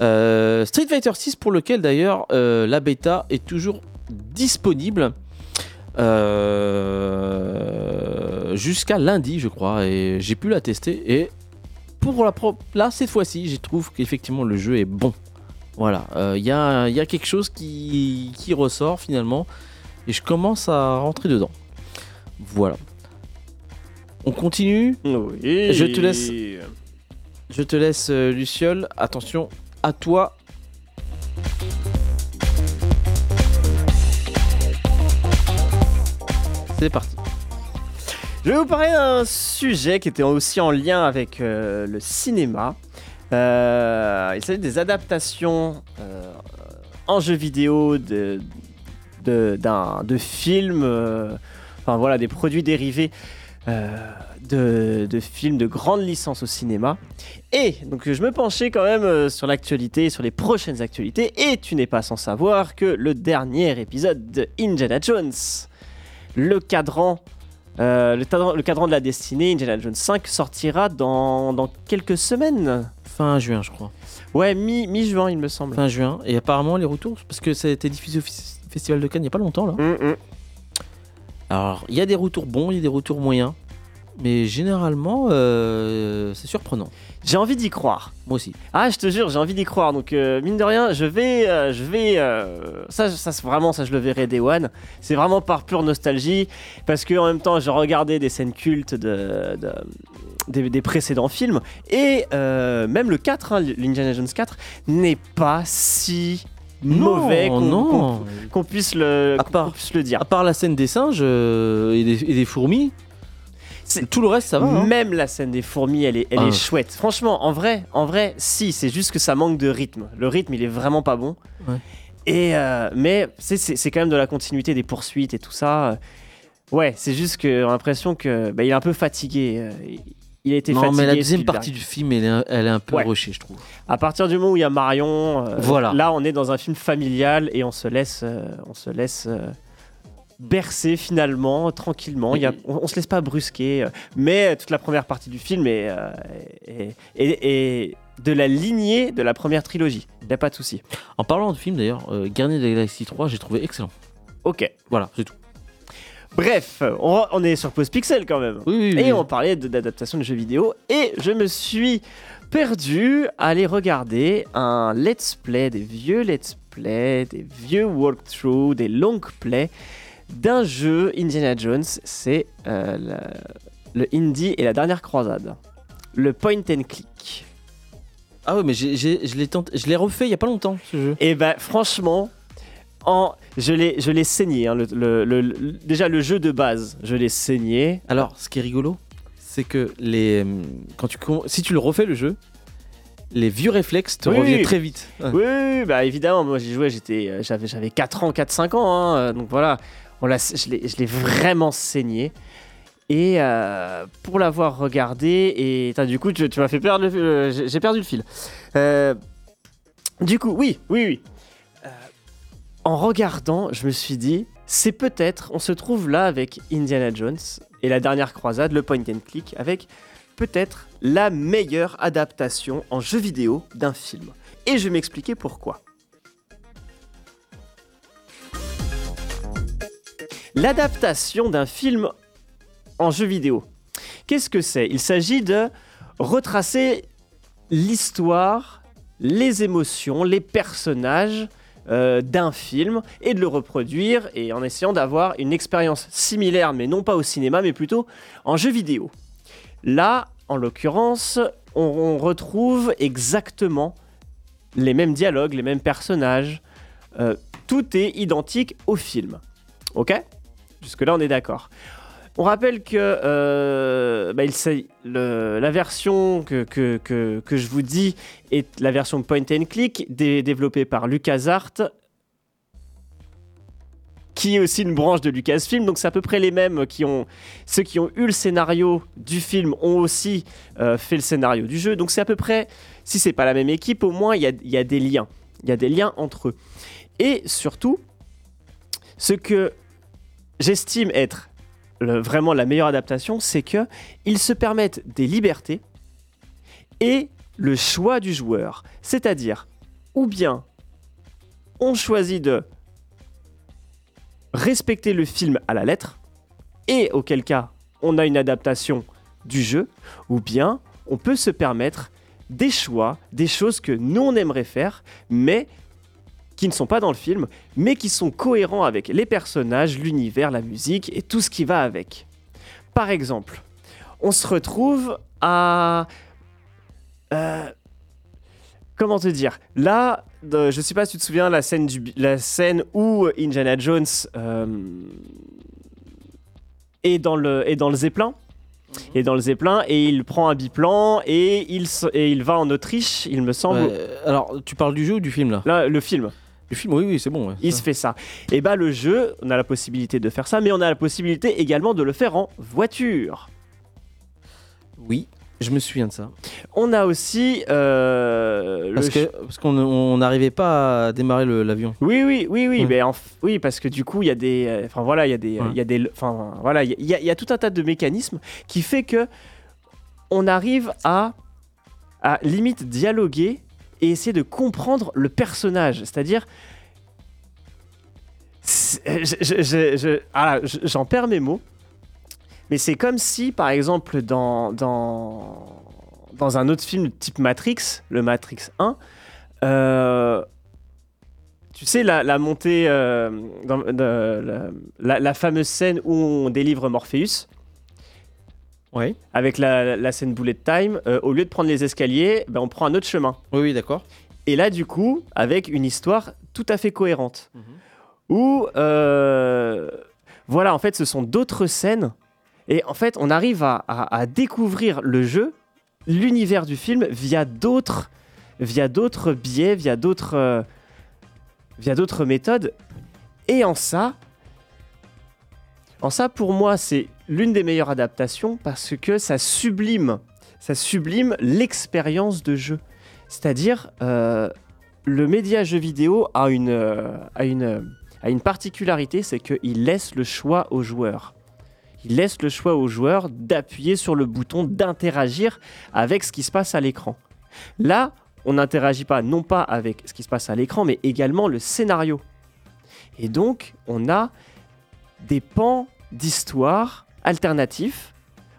Euh, Street Fighter 6 pour lequel d'ailleurs euh, la bêta est toujours disponible jusqu'à lundi je crois et j'ai pu la tester et pour la pro- là cette fois-ci je trouve qu'effectivement le jeu est bon. Voilà, il y, a, y a quelque chose qui, qui ressort finalement et je commence à rentrer dedans. Voilà. On continue. Oui. Je te laisse. Je te laisse euh, Luciole. Attention à toi. C'est parti. Je vais vous parler d'un sujet qui était aussi en lien avec euh, le cinéma. Euh, il s'agit des adaptations euh, en jeu vidéo de, de, de films, euh, enfin voilà, des produits dérivés de, de films de grande licence au cinéma. Et donc je me penchais quand même sur l'actualité, sur les prochaines actualités, et tu n'es pas sans savoir que le dernier épisode de Indiana Jones, le cadran le, cadran, le cadran de la destinée, Indiana Jones 5, sortira dans, dans quelques semaines. Fin juin, je crois. Ouais, mi- mi-juin, il me semble. Fin juin. Et apparemment, les retours, parce que ça a été diffusé au Festival de Cannes il n'y a pas longtemps là. Hum, hum. Alors, il y a des retours bons, il y a des retours moyens. Mais généralement, euh, c'est surprenant. J'ai envie d'y croire. Moi aussi. Ah, je te jure, j'ai envie d'y croire. Donc, euh, mine de rien, je vais. euh, je vais euh, ça, ça, c'est vraiment, ça, je le verrai Day One. C'est vraiment par pure nostalgie. Parce que en même temps, je regardais des scènes cultes de, de- des, des précédents films. Et euh, même le 4, hein, l'Indiana Jones 4, n'est pas si mauvais qu'on puisse, le, À part- qu'on puisse le dire. À part la scène des singes euh, et, des, et des fourmis, tout le reste ça va. hein. Même la scène des fourmis, elle est, elle Ah. est chouette. Franchement, en vrai, en vrai, si, c'est juste que ça manque de rythme. Le rythme, il est vraiment pas bon. Ouais. Et euh, mais c'est- quand même de la continuité des poursuites et tout ça. Ouais, c'est juste que l'impression que bah, il est un peu fatigué. Il- été Non, fatigué. mais la deuxième Spielberg. partie du film, elle est, elle est un peu Ouais. rushée, je trouve. À partir du moment où il y a Marion, euh, Voilà. là, on est dans un film familial et on se laisse, euh, on se laisse euh, bercer finalement, tranquillement. Il y a- on, on se laisse pas brusquer. mais toute la première partie du film est, est- est- de la lignée de la première trilogie. Il n'y a pas de souci. En parlant de film d'ailleurs, Garnier de la Galaxie 3, j'ai trouvé excellent. Ok. Voilà, c'est tout. Bref, on, on est sur Pause Pixel quand même. Oui, oui, oui. Et on parlait de- d'adaptation de jeux vidéo. Et je me suis perdu à aller regarder un let's play, des vieux let's play, des vieux walkthroughs, des long play d'un jeu Indiana Jones. C'est euh, le Indie et la dernière croisade. Le point and click. Ah ouais, mais je l'ai tenté- je l'ai refait il y a pas longtemps ce jeu. Et ben franchement, en, je l'ai je l'ai saigné. hein, le- le- le- le- déjà le jeu de base, je l'ai saigné. Alors, ce qui est rigolo, c'est que les, euh, quand tu, si tu le refais le jeu, les vieux réflexes te Oui, reviennent oui. très vite. Ouais. Oui, bah évidemment, moi j'y jouais, j'étais, euh, j'avais, j'avais 4 ans, 4-5 ans, hein, euh, donc voilà, on l'a, je, l'ai, je l'ai vraiment saigné. Et euh, pour l'avoir regardé, et du coup tu, tu m'as fait perdre le fil, j'ai, j'ai perdu le fil. Euh, du coup, oui, oui, oui. En regardant, je me suis dit, c'est peut-être, on se trouve là avec Indiana Jones et la dernière croisade, le point and click, avec peut-être la meilleure adaptation en jeu vidéo d'un film. Et je vais m'expliquer pourquoi. L'adaptation d'un film en jeu vidéo. Qu'est-ce que c'est? Il s'agit de retracer l'histoire, les émotions, les personnages euh, d'un film et de le reproduire et en essayant d'avoir une expérience similaire, mais non pas au cinéma, mais plutôt en jeu vidéo. Là, en l'occurrence, on, retrouve exactement les mêmes dialogues, les mêmes personnages. euh, tout est identique au film. Ok? Jusque-là, on est d'accord. On rappelle que euh, bah, la version que, je vous dis est la version point and click dé- développée par LucasArts qui est aussi une branche de Lucasfilm, donc c'est à peu près les mêmes qui ont ceux qui ont eu le scénario du film ont aussi euh, fait le scénario du jeu, donc c'est à peu près si c'est pas la même équipe, au moins il y a des liens. Il y a des liens entre eux. Et surtout, ce que j'estime être vraiment la meilleure adaptation, c'est que ils se permettent des libertés et le choix du joueur. C'est-à-dire, ou bien on choisit de respecter le film à la lettre, et auquel cas on a une adaptation du jeu, ou bien on peut se permettre des choix, des choses que nous on aimerait faire, mais qui ne sont pas dans le film, mais qui sont cohérents avec les personnages, l'univers, la musique et tout ce qui va avec. Par exemple, on se retrouve à... euh, comment te dire? Là, de- je sais pas si tu te souviens la scène, du, la scène où Indiana Jones euh, est, dans le, est dans le Zeppelin. est dans le Zeppelin et il prend un biplan et il, se- et il va en Autriche, il me semble. Ouais, alors, tu parles du jeu ou du film là? Là, le film, Film, oui, oui, c'est bon. ouais. il se fait ça. Et bah le jeu, on a la possibilité de faire ça, mais on a la possibilité également de le faire en voiture. Oui, je me souviens de ça. On a aussi euh, Parce ch- que parce qu'on on n'arrivait pas à démarrer l'avion. Oui, oui, oui, oui, mais en oui, parce que du coup, il y a des, euh, enfin voilà, il y a des, Ouais. des, enfin voilà, il y, y a tout un tas de mécanismes qui fait que on arrive à, à limite dialoguer et essayer de comprendre le personnage, c'est-à-dire, c'est- euh, ah, je- j'en perds mes mots, mais c'est comme si, par exemple, dans un autre film type Matrix, le Matrix 1. euh, tu sais, la, montée, euh, la fameuse scène où on délivre Morpheus, Ouais. avec la, la scène bullet time, euh, au lieu de prendre les escaliers, ben, on prend un autre chemin. Oui, oui, d'accord. Et là, du coup, avec une histoire tout à fait cohérente. Où, euh, voilà, en fait, ce sont d'autres scènes. Et en fait, on arrive à, à- à découvrir le jeu, l'univers du film, via d'autres, via d'autres biais, via d'autres, euh, via d'autres méthodes. Et en ça, en ça, pour moi, c'est l'une des meilleures adaptations parce que ça sublime, ça sublime l'expérience de jeu. C'est-à-dire, euh, le média jeu vidéo a une, euh, a une, a une particularité, c'est qu'il laisse le choix aux joueurs. Il laisse le choix aux joueurs d'appuyer sur le bouton, d'interagir avec ce qui se passe à l'écran. Là, on n'interagit pas non pas avec ce qui se passe à l'écran, mais également le scénario. Et donc, on a des pans d'histoire alternatifs.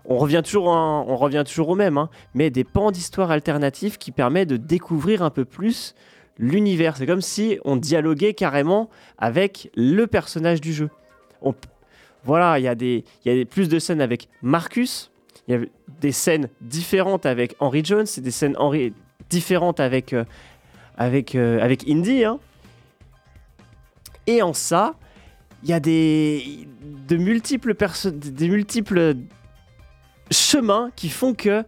On revient toujours, on revient toujours au même, hein, mais des pans d'histoire alternatifs qui permettent de découvrir un peu plus l'univers. C'est comme si on dialoguait carrément avec le personnage du jeu. Voilà, il y a, des, y a plus de scènes avec Marcus, il y a des scènes différentes avec Henry Jones, des scènes Henry- différentes avec, euh, avec, euh, avec Indy. hein. Et en ça, il y a des, de multiples perso- des multiples chemins qui font que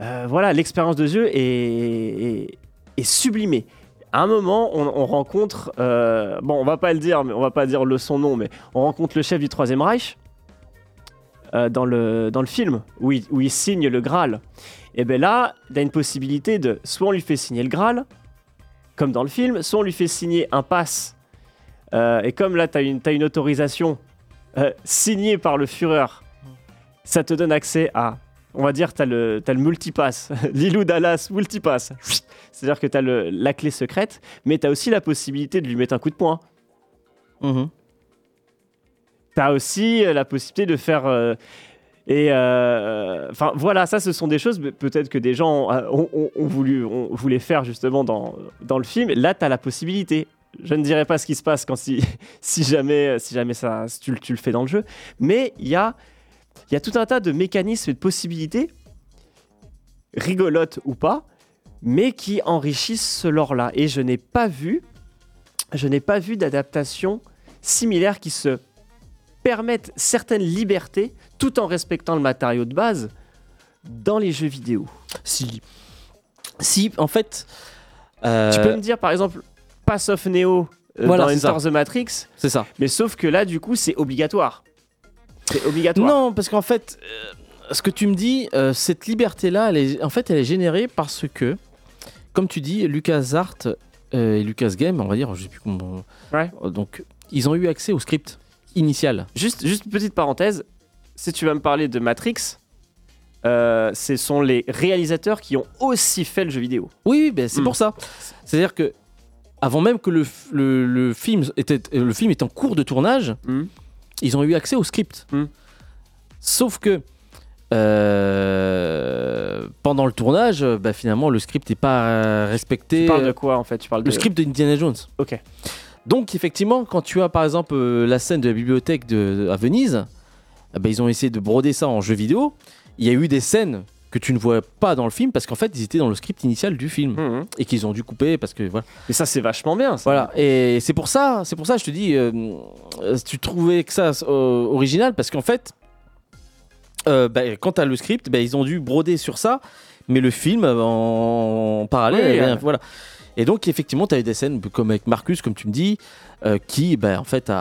euh, voilà l'expérience de jeu est, est, sublimée. À un moment, on, on rencontre, euh, bon, on va pas le dire, mais on va pas dire le son nom, mais on rencontre le chef du Troisième Reich euh, dans le dans le film où il, signe le Graal. Et ben là, il a une possibilité de soit on lui fait signer le Graal, comme dans le film, soit on lui fait signer un pass. Euh, et comme là, tu as une, t'as une autorisation euh, signée par le Führer, ça te donne accès à, on va dire, tu as le, le multipass, [LAUGHS] Lilou Dallas multipass. C'est-à-dire que tu as la clé secrète, mais tu as aussi la possibilité de lui mettre un coup de poing. Mhm. Tu as aussi euh, la possibilité de faire. euh, et euh, enfin voilà, ça ce sont des choses peut-être que des gens ont, ont- ont voulu, ont voulu faire justement dans, dans le film. Là, tu as la possibilité. Je ne dirais pas ce qui se passe quand si, [LAUGHS] si jamais, si jamais ça, si tu, le- tu le fais dans le jeu, mais il y a, il y a tout un tas de mécanismes et de possibilités, rigolotes ou pas, mais qui enrichissent ce lore-là. Et je n'ai pas vu, je n'ai pas vu d'adaptation similaire qui se permettent certaines libertés tout en respectant le matériau de base dans les jeux vidéo. Si. Si, en fait. euh, Tu peux me dire par exemple Pass of Neo euh, Voilà, dans Enter ça. the Matrix, C'est ça. mais sauf que là du coup c'est obligatoire. C'est obligatoire. Non, parce qu'en fait, euh, ce que tu me dis, euh, cette liberté-là, elle est, en fait, elle est générée parce que, comme tu dis, LucasArts et Lucas Game, on va dire, je sais plus comment. Ouais. Donc, ils ont eu accès au script initial. Juste, juste petite parenthèse, si tu vas me parler de Matrix, euh, ce sont les réalisateurs qui ont aussi fait le jeu vidéo. Oui, oui, ben, c'est Hmm. pour ça. C'est-à-dire que avant même que le, f- le, le film était le film est en cours de tournage, Hmm. ils ont eu accès au script. Hmm. Sauf que euh, pendant le tournage, euh, bah, finalement, le script n'est pas respecté. Tu parles de quoi en fait? Tu parles de le script d'Indiana Jones. Ok. Donc, effectivement, quand tu as par exemple euh, la scène de la bibliothèque de, à Venise, eh ben, ils ont essayé de broder ça en jeu vidéo. Il y a eu des scènes que tu ne vois pas dans le film parce qu'en fait, ils étaient dans le script initial du film Mhm. et qu'ils ont dû couper parce que voilà. Mais ça c'est vachement bien. Ça. Voilà. Et c'est pour ça, c'est pour ça, je te dis, euh, tu trouvais que ça euh, original parce qu'en fait, euh, bah, quand tu as le script, bah, ils ont dû broder sur ça, mais le film en, en parallèle, Oui, euh. voilà. Et donc effectivement, tu as eu des scènes comme avec Marcus, comme tu me dis, euh, qui, bah, en fait, a,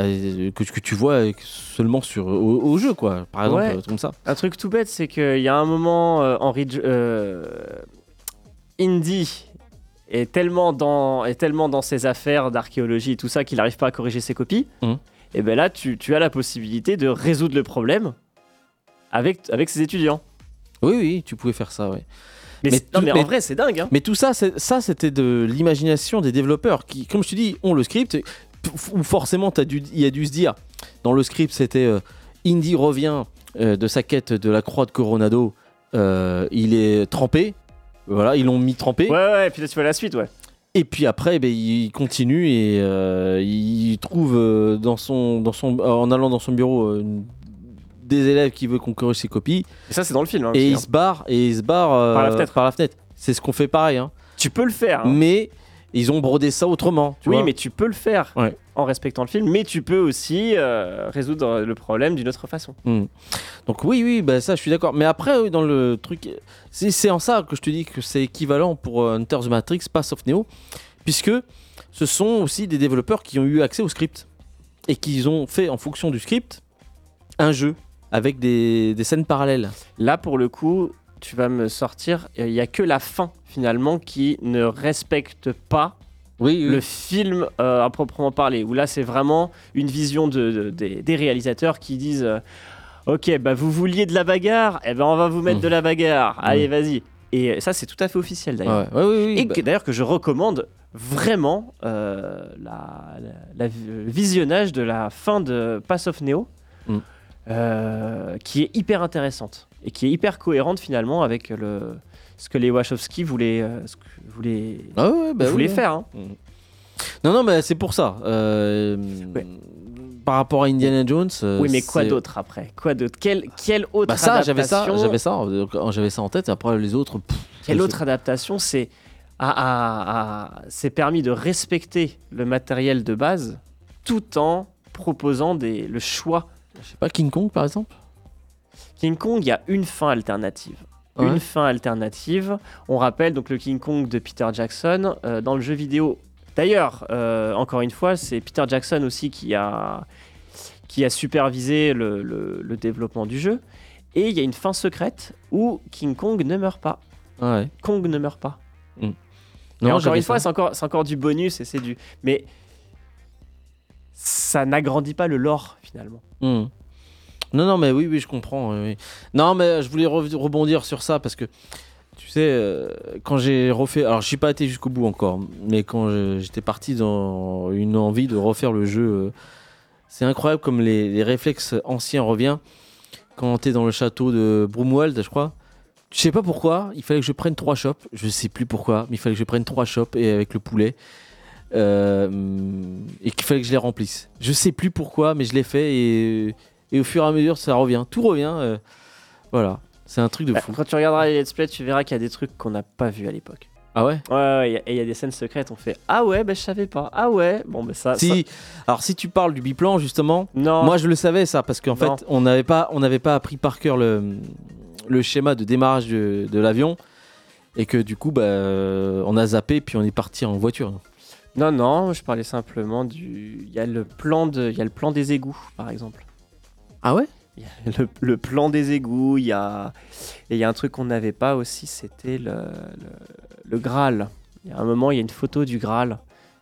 a- que, que tu vois seulement sur au, au jeu, quoi. Par exemple, Ouais. comme ça. Un truc tout bête, c'est qu'il y a un moment, euh, Henry, euh, Indy est tellement dans est tellement dans ses affaires d'archéologie et tout ça qu'il n'arrive pas à corriger ses copies. Mhm. Et ben là, tu, tu as la possibilité de résoudre le problème avec avec ses étudiants. Oui, oui, tu pouvais faire ça, ouais. Mais, Mais c'est- non, mais mais- en vrai, c'est dingue. Hein. Mais tout ça, ça c'était de l'imagination des développeurs qui, comme je te dis, ont le script. Où forcément, t'as dû, il a dû se dire, dans le script, c'était euh, Indy revient euh, de sa quête de la croix de Coronado. euh, il est trempé. Voilà, ils l'ont mis trempé. Ouais, ouais. Et puis là, tu vois la suite, ouais. Et puis après, ben, il continue et euh, il trouve euh, dans son, dans son, en allant dans son bureau une- des élèves qui veulent qu'on corrige ses copies. Et ça, c'est dans le film. hein, et il hein. se barre et il se barre euh, Par la fenêtre. Par la fenêtre. C'est ce qu'on fait pareil. Hein. Tu peux le faire. hein. Mais ils ont brodé ça autrement. Tu oui, vois. mais tu peux le faire Ouais. en respectant le film, mais tu peux aussi euh, résoudre le problème d'une autre façon. Hmm. Donc oui, oui, bah ça, je suis d'accord. Mais après, dans le truc, c'est en ça que je te dis que c'est équivalent pour euh, Hunter the Matrix, Pass of Neo, puisque ce sont aussi des développeurs qui ont eu accès au script et qui ont fait en fonction du script un jeu avec des, des scènes parallèles. Là, pour le coup, tu vas me sortir, il n'y a que la fin finalement qui ne respecte pas Oui, le film euh, à proprement parler, où là c'est vraiment une vision de, de- des, des réalisateurs qui disent euh, Ok, bah vous vouliez de la bagarre, et ben on va vous mettre de la bagarre, allez Ouais. vas-y. Et ça c'est tout à fait officiel d'ailleurs. ouais, oui, oui, Et bah, d'ailleurs que je recommande vraiment euh, la, la- la- le visionnage de la fin de Pass of Neo, Mm. Euh, qui est hyper intéressante et qui est hyper cohérente finalement avec le, ce que les Wachowski voulaient, euh, ce que voulaient, ah ouais, bah voulaient faire. hein. Non, non, mais c'est pour ça. Euh, Ouais. Par rapport à Indiana Jones. euh, oui, mais quoi d'autre après? Quoi d'autre? Quelle, quelle autre Bah ça, ça, adaptation j'avais ça, euh, j'avais ça en tête. Après les autres. pff, Quelle autre adaptation? C'est s'est permis de respecter le matériel de base tout en proposant des, le choix Je sais pas, King Kong par exemple. King Kong, il y a une fin alternative. Ouais. Une fin alternative. On rappelle donc le King Kong de Peter Jackson euh, dans le jeu vidéo. D'ailleurs, euh, encore une fois, c'est Peter Jackson aussi qui a, qui a supervisé le, le- le développement du jeu. Et il y a une fin secrète où King Kong ne meurt pas. Ah ouais. Kong ne meurt pas. et Non, encore une fois, c'est encore, encore du bonus et c'est du. Mais ça n'agrandit pas le lore finalement. Hmm. Non, non, mais oui, oui, je comprends. Non, mais je voulais rebondir sur ça parce que tu sais, euh, quand j'ai refait, alors je suis pas été jusqu'au bout encore, mais quand j'étais parti dans une envie de refaire le jeu, euh, c'est incroyable comme les, réflexes anciens reviennent quand t'es dans le château de Broomwald, je crois. Je sais pas pourquoi, il fallait que je prenne trois chopes. Je sais plus pourquoi, mais il fallait que je prenne trois chopes et avec le poulet. Euh, et qu'il fallait que je les remplisse. Je sais plus pourquoi, mais je l'ai fait et, et au fur et à mesure ça revient. Tout revient. euh, voilà, c'est un truc de Bah, fou. Quand tu regarderas les let's play, tu verras qu'il y a des trucs qu'on n'a pas vus à l'époque. Ah ouais? Ouais, ouais, et il y a des scènes secrètes, on fait Ah ouais, bah je savais pas. Ah ouais, bon, bah ça. ça- Si, alors si tu parles du biplan justement, Non, moi je le savais ça parce qu'en fait on n'avait pas on pas appris par cœur le, le schéma de démarrage de, de l'avion et que du coup bah, on a zappé puis on est parti en voiture. Non, non, je parlais simplement du. Il y, a le plan de... il y a le plan des égouts, par exemple. Ah ouais? Il y a le, le plan des égouts, il y a. Et il y a un truc qu'on n'avait pas aussi, c'était le, le, le Graal. Il y a un moment, il y a une photo du Graal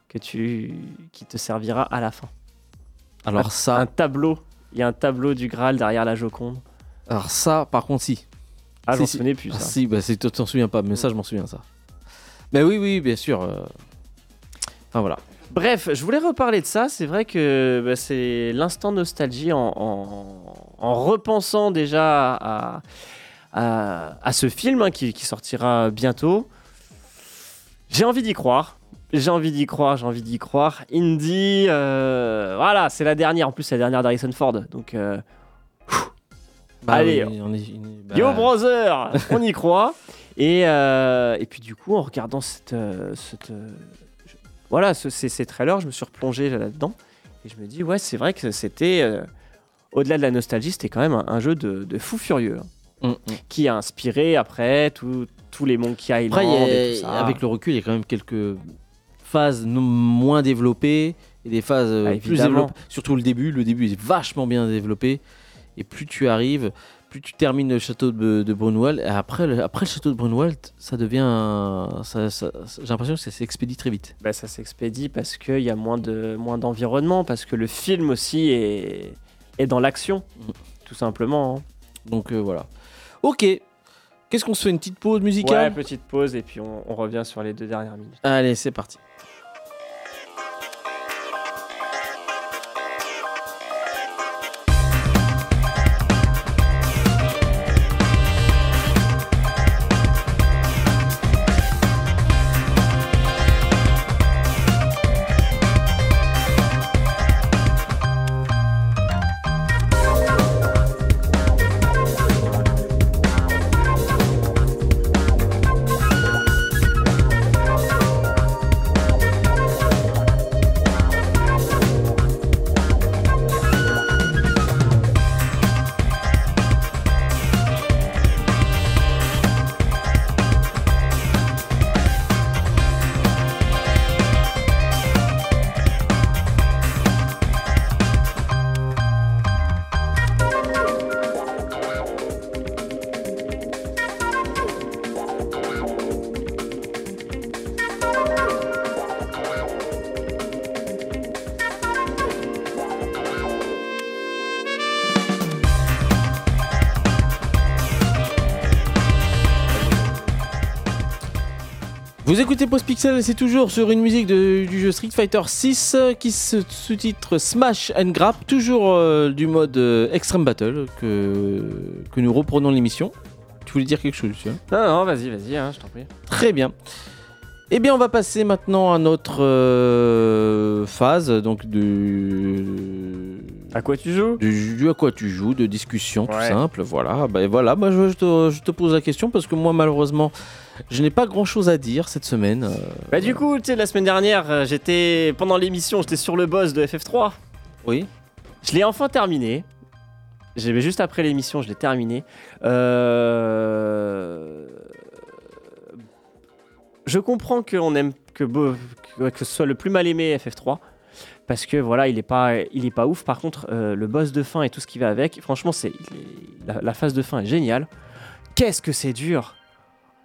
que tu, qui te servira à la fin. Alors ça, Un tableau. Il y a un tableau du Graal derrière la Joconde. alors ça, par contre, si. Ah, Si, j'en si. souvenais plus, Ah, si, bah, c'est- tu t'en souviens pas, mais ça, je m'en souviens, ça. Mais oui, oui, bien sûr. euh. Enfin, voilà. Bref, je voulais reparler de ça. C'est vrai que bah, c'est l'instant nostalgie en, en- en repensant déjà à, à- à ce film hein, qui, qui sortira bientôt. J'ai envie d'y croire. J'ai envie d'y croire, j'ai envie d'y croire. Indy, euh, voilà, c'est la dernière. En plus, c'est la dernière d'Harrison Ford. Donc, euh, Bah, Allez, on est- on est- bah, Yo brother, [LAUGHS] on y croit. Et, euh, et puis du coup, en regardant cette, cette, voilà, ce- ces, ces trailers, je me suis replongé là-dedans et je me dis ouais, c'est vrai que c'était euh, au-delà de la nostalgie, c'était quand même un, un jeu de, de fou furieux hein, hum, hum. qui a inspiré après tous les Monkey Island Après, a- et tout ça. avec le recul, il y a quand même quelques phases moins développées et des phases euh, Ah, plus développées. Surtout le début. Le début est vachement bien développé. Et plus tu arrives, plus tu termines le château de, de Brunwald. Et après, le, après le château de Brunwald, ça devient. ça- ça- ça- J'ai l'impression que ça s'expédie très vite. Bah, ça s'expédie parce qu'il y a moins de moins d'environnement, parce que le film aussi est, est dans l'action, Mm. tout simplement. hein. Donc euh, voilà. Ok. Qu'est-ce qu'on se fait? Une petite pause Ouais, musicale petite pause et puis on, on revient sur les deux dernières minutes. Allez, c'est parti. Vous écoutez Post Pixel et c'est toujours sur une musique de- du jeu Street Fighter 6 qui se sous-titre Smash and Grab, toujours euh, du mode euh, Extreme Battle que, que nous reprenons l'émission. Tu voulais dire quelque chose, Lucien Non, non, vas-y, vas-y, hein, je t'en prie. Très bien. Eh bien, on va passer maintenant à notre euh, phase donc de, À quoi tu joues du, du à quoi tu joues, de discussion tout Ouais. simple. Voilà, ben voilà. Moi, je, je te, je te pose la question parce que moi, malheureusement, je n'ai pas grand-chose à dire cette semaine. euh, Bah du coup, tu sais, la semaine dernière, euh, j'étais pendant l'émission, j'étais sur le boss de FF3. oui. Je l'ai enfin terminé. J'avais juste après l'émission, je l'ai terminé. Euh... Je comprends qu'on aime que, que ce soit le plus mal aimé FF3 parce que voilà, il est pas, il est pas ouf. Par contre, euh, le boss de fin et tout ce qui va avec, franchement, c'est la, la phase de fin est géniale. Qu'est-ce que c'est dur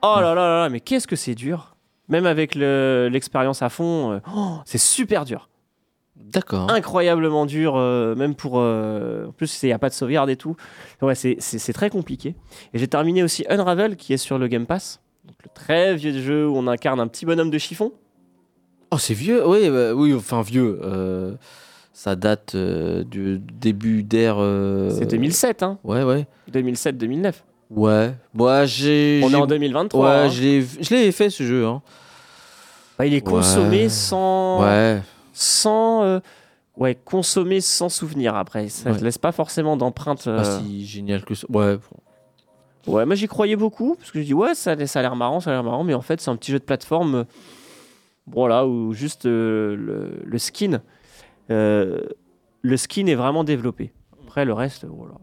Oh là là là là, mais qu'est-ce que c'est dur Même avec le- l'expérience à fond, euh, oh, c'est super dur D'accord. incroyablement dur, euh, même pour. en plus, il n'y a pas de sauvegarde et tout. Ouais, c'est très compliqué. Et j'ai terminé aussi Unravel, qui est sur le Game Pass. Donc, le très vieux jeu où on incarne un petit bonhomme de chiffon. Oh, c'est vieux. Oui, bah, oui, enfin vieux. euh, ça date euh, du début d'ère. euh, C'est 2007, hein. Ouais, ouais. 2007-2009. Ouais. Moi, j'ai. On est j'ai- en 2023. Ouais, hein. je l'ai- je l'ai fait ce jeu. Hein. Bah, il est consommé Ouais. sans. Ouais. Sans. euh, ouais, consommé sans souvenir après. Ça ne Ouais. laisse pas forcément d'empreinte. Pas euh, si génial que ça. Ouais. Ouais, moi j'y croyais beaucoup, parce que je dis ouais, ça, ça a l'air marrant, ça a l'air marrant, mais en fait c'est un petit jeu de plateforme, euh, voilà, où juste euh, le, le skin, euh, le skin est vraiment développé. Après le reste, voilà.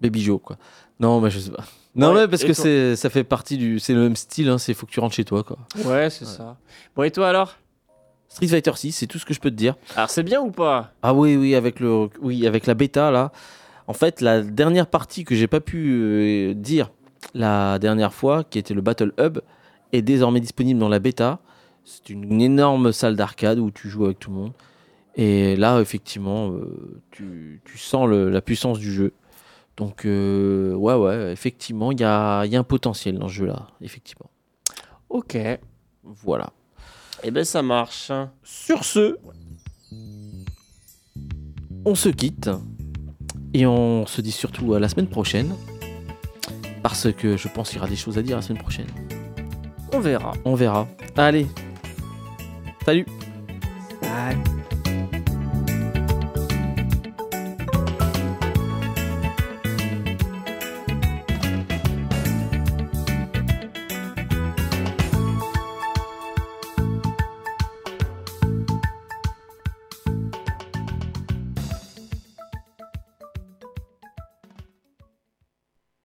Baby Joe, quoi. Non, mais je sais pas. Non, Ouais, mais parce que c'est, ça fait partie du. C'est le même style, hein, c'est faut que tu rentres chez toi, quoi. Ouais, c'est Ouais. ça. Bon, et toi alors? Street Fighter 6, c'est tout ce que je peux te dire. Alors c'est bien ou pas? Ah oui, oui, avec, le, oui, avec la bêta, là. En fait, la dernière partie que j'ai pas pu euh, dire la dernière fois, qui était le Battle Hub, est désormais disponible dans la bêta. C'est une énorme salle d'arcade où tu joues avec tout le monde. Et là, effectivement, euh, tu, tu sens le- la puissance du jeu. Donc, euh, ouais, ouais, effectivement, il y a, il y a un potentiel dans ce jeu-là, effectivement. Ok. Voilà. Eh ben ça marche. Sur ce, on se quitte et on se dit surtout à la semaine prochaine parce que je pense qu'il y aura des choses à dire la semaine prochaine. On verra. On verra. Allez, salut Bye.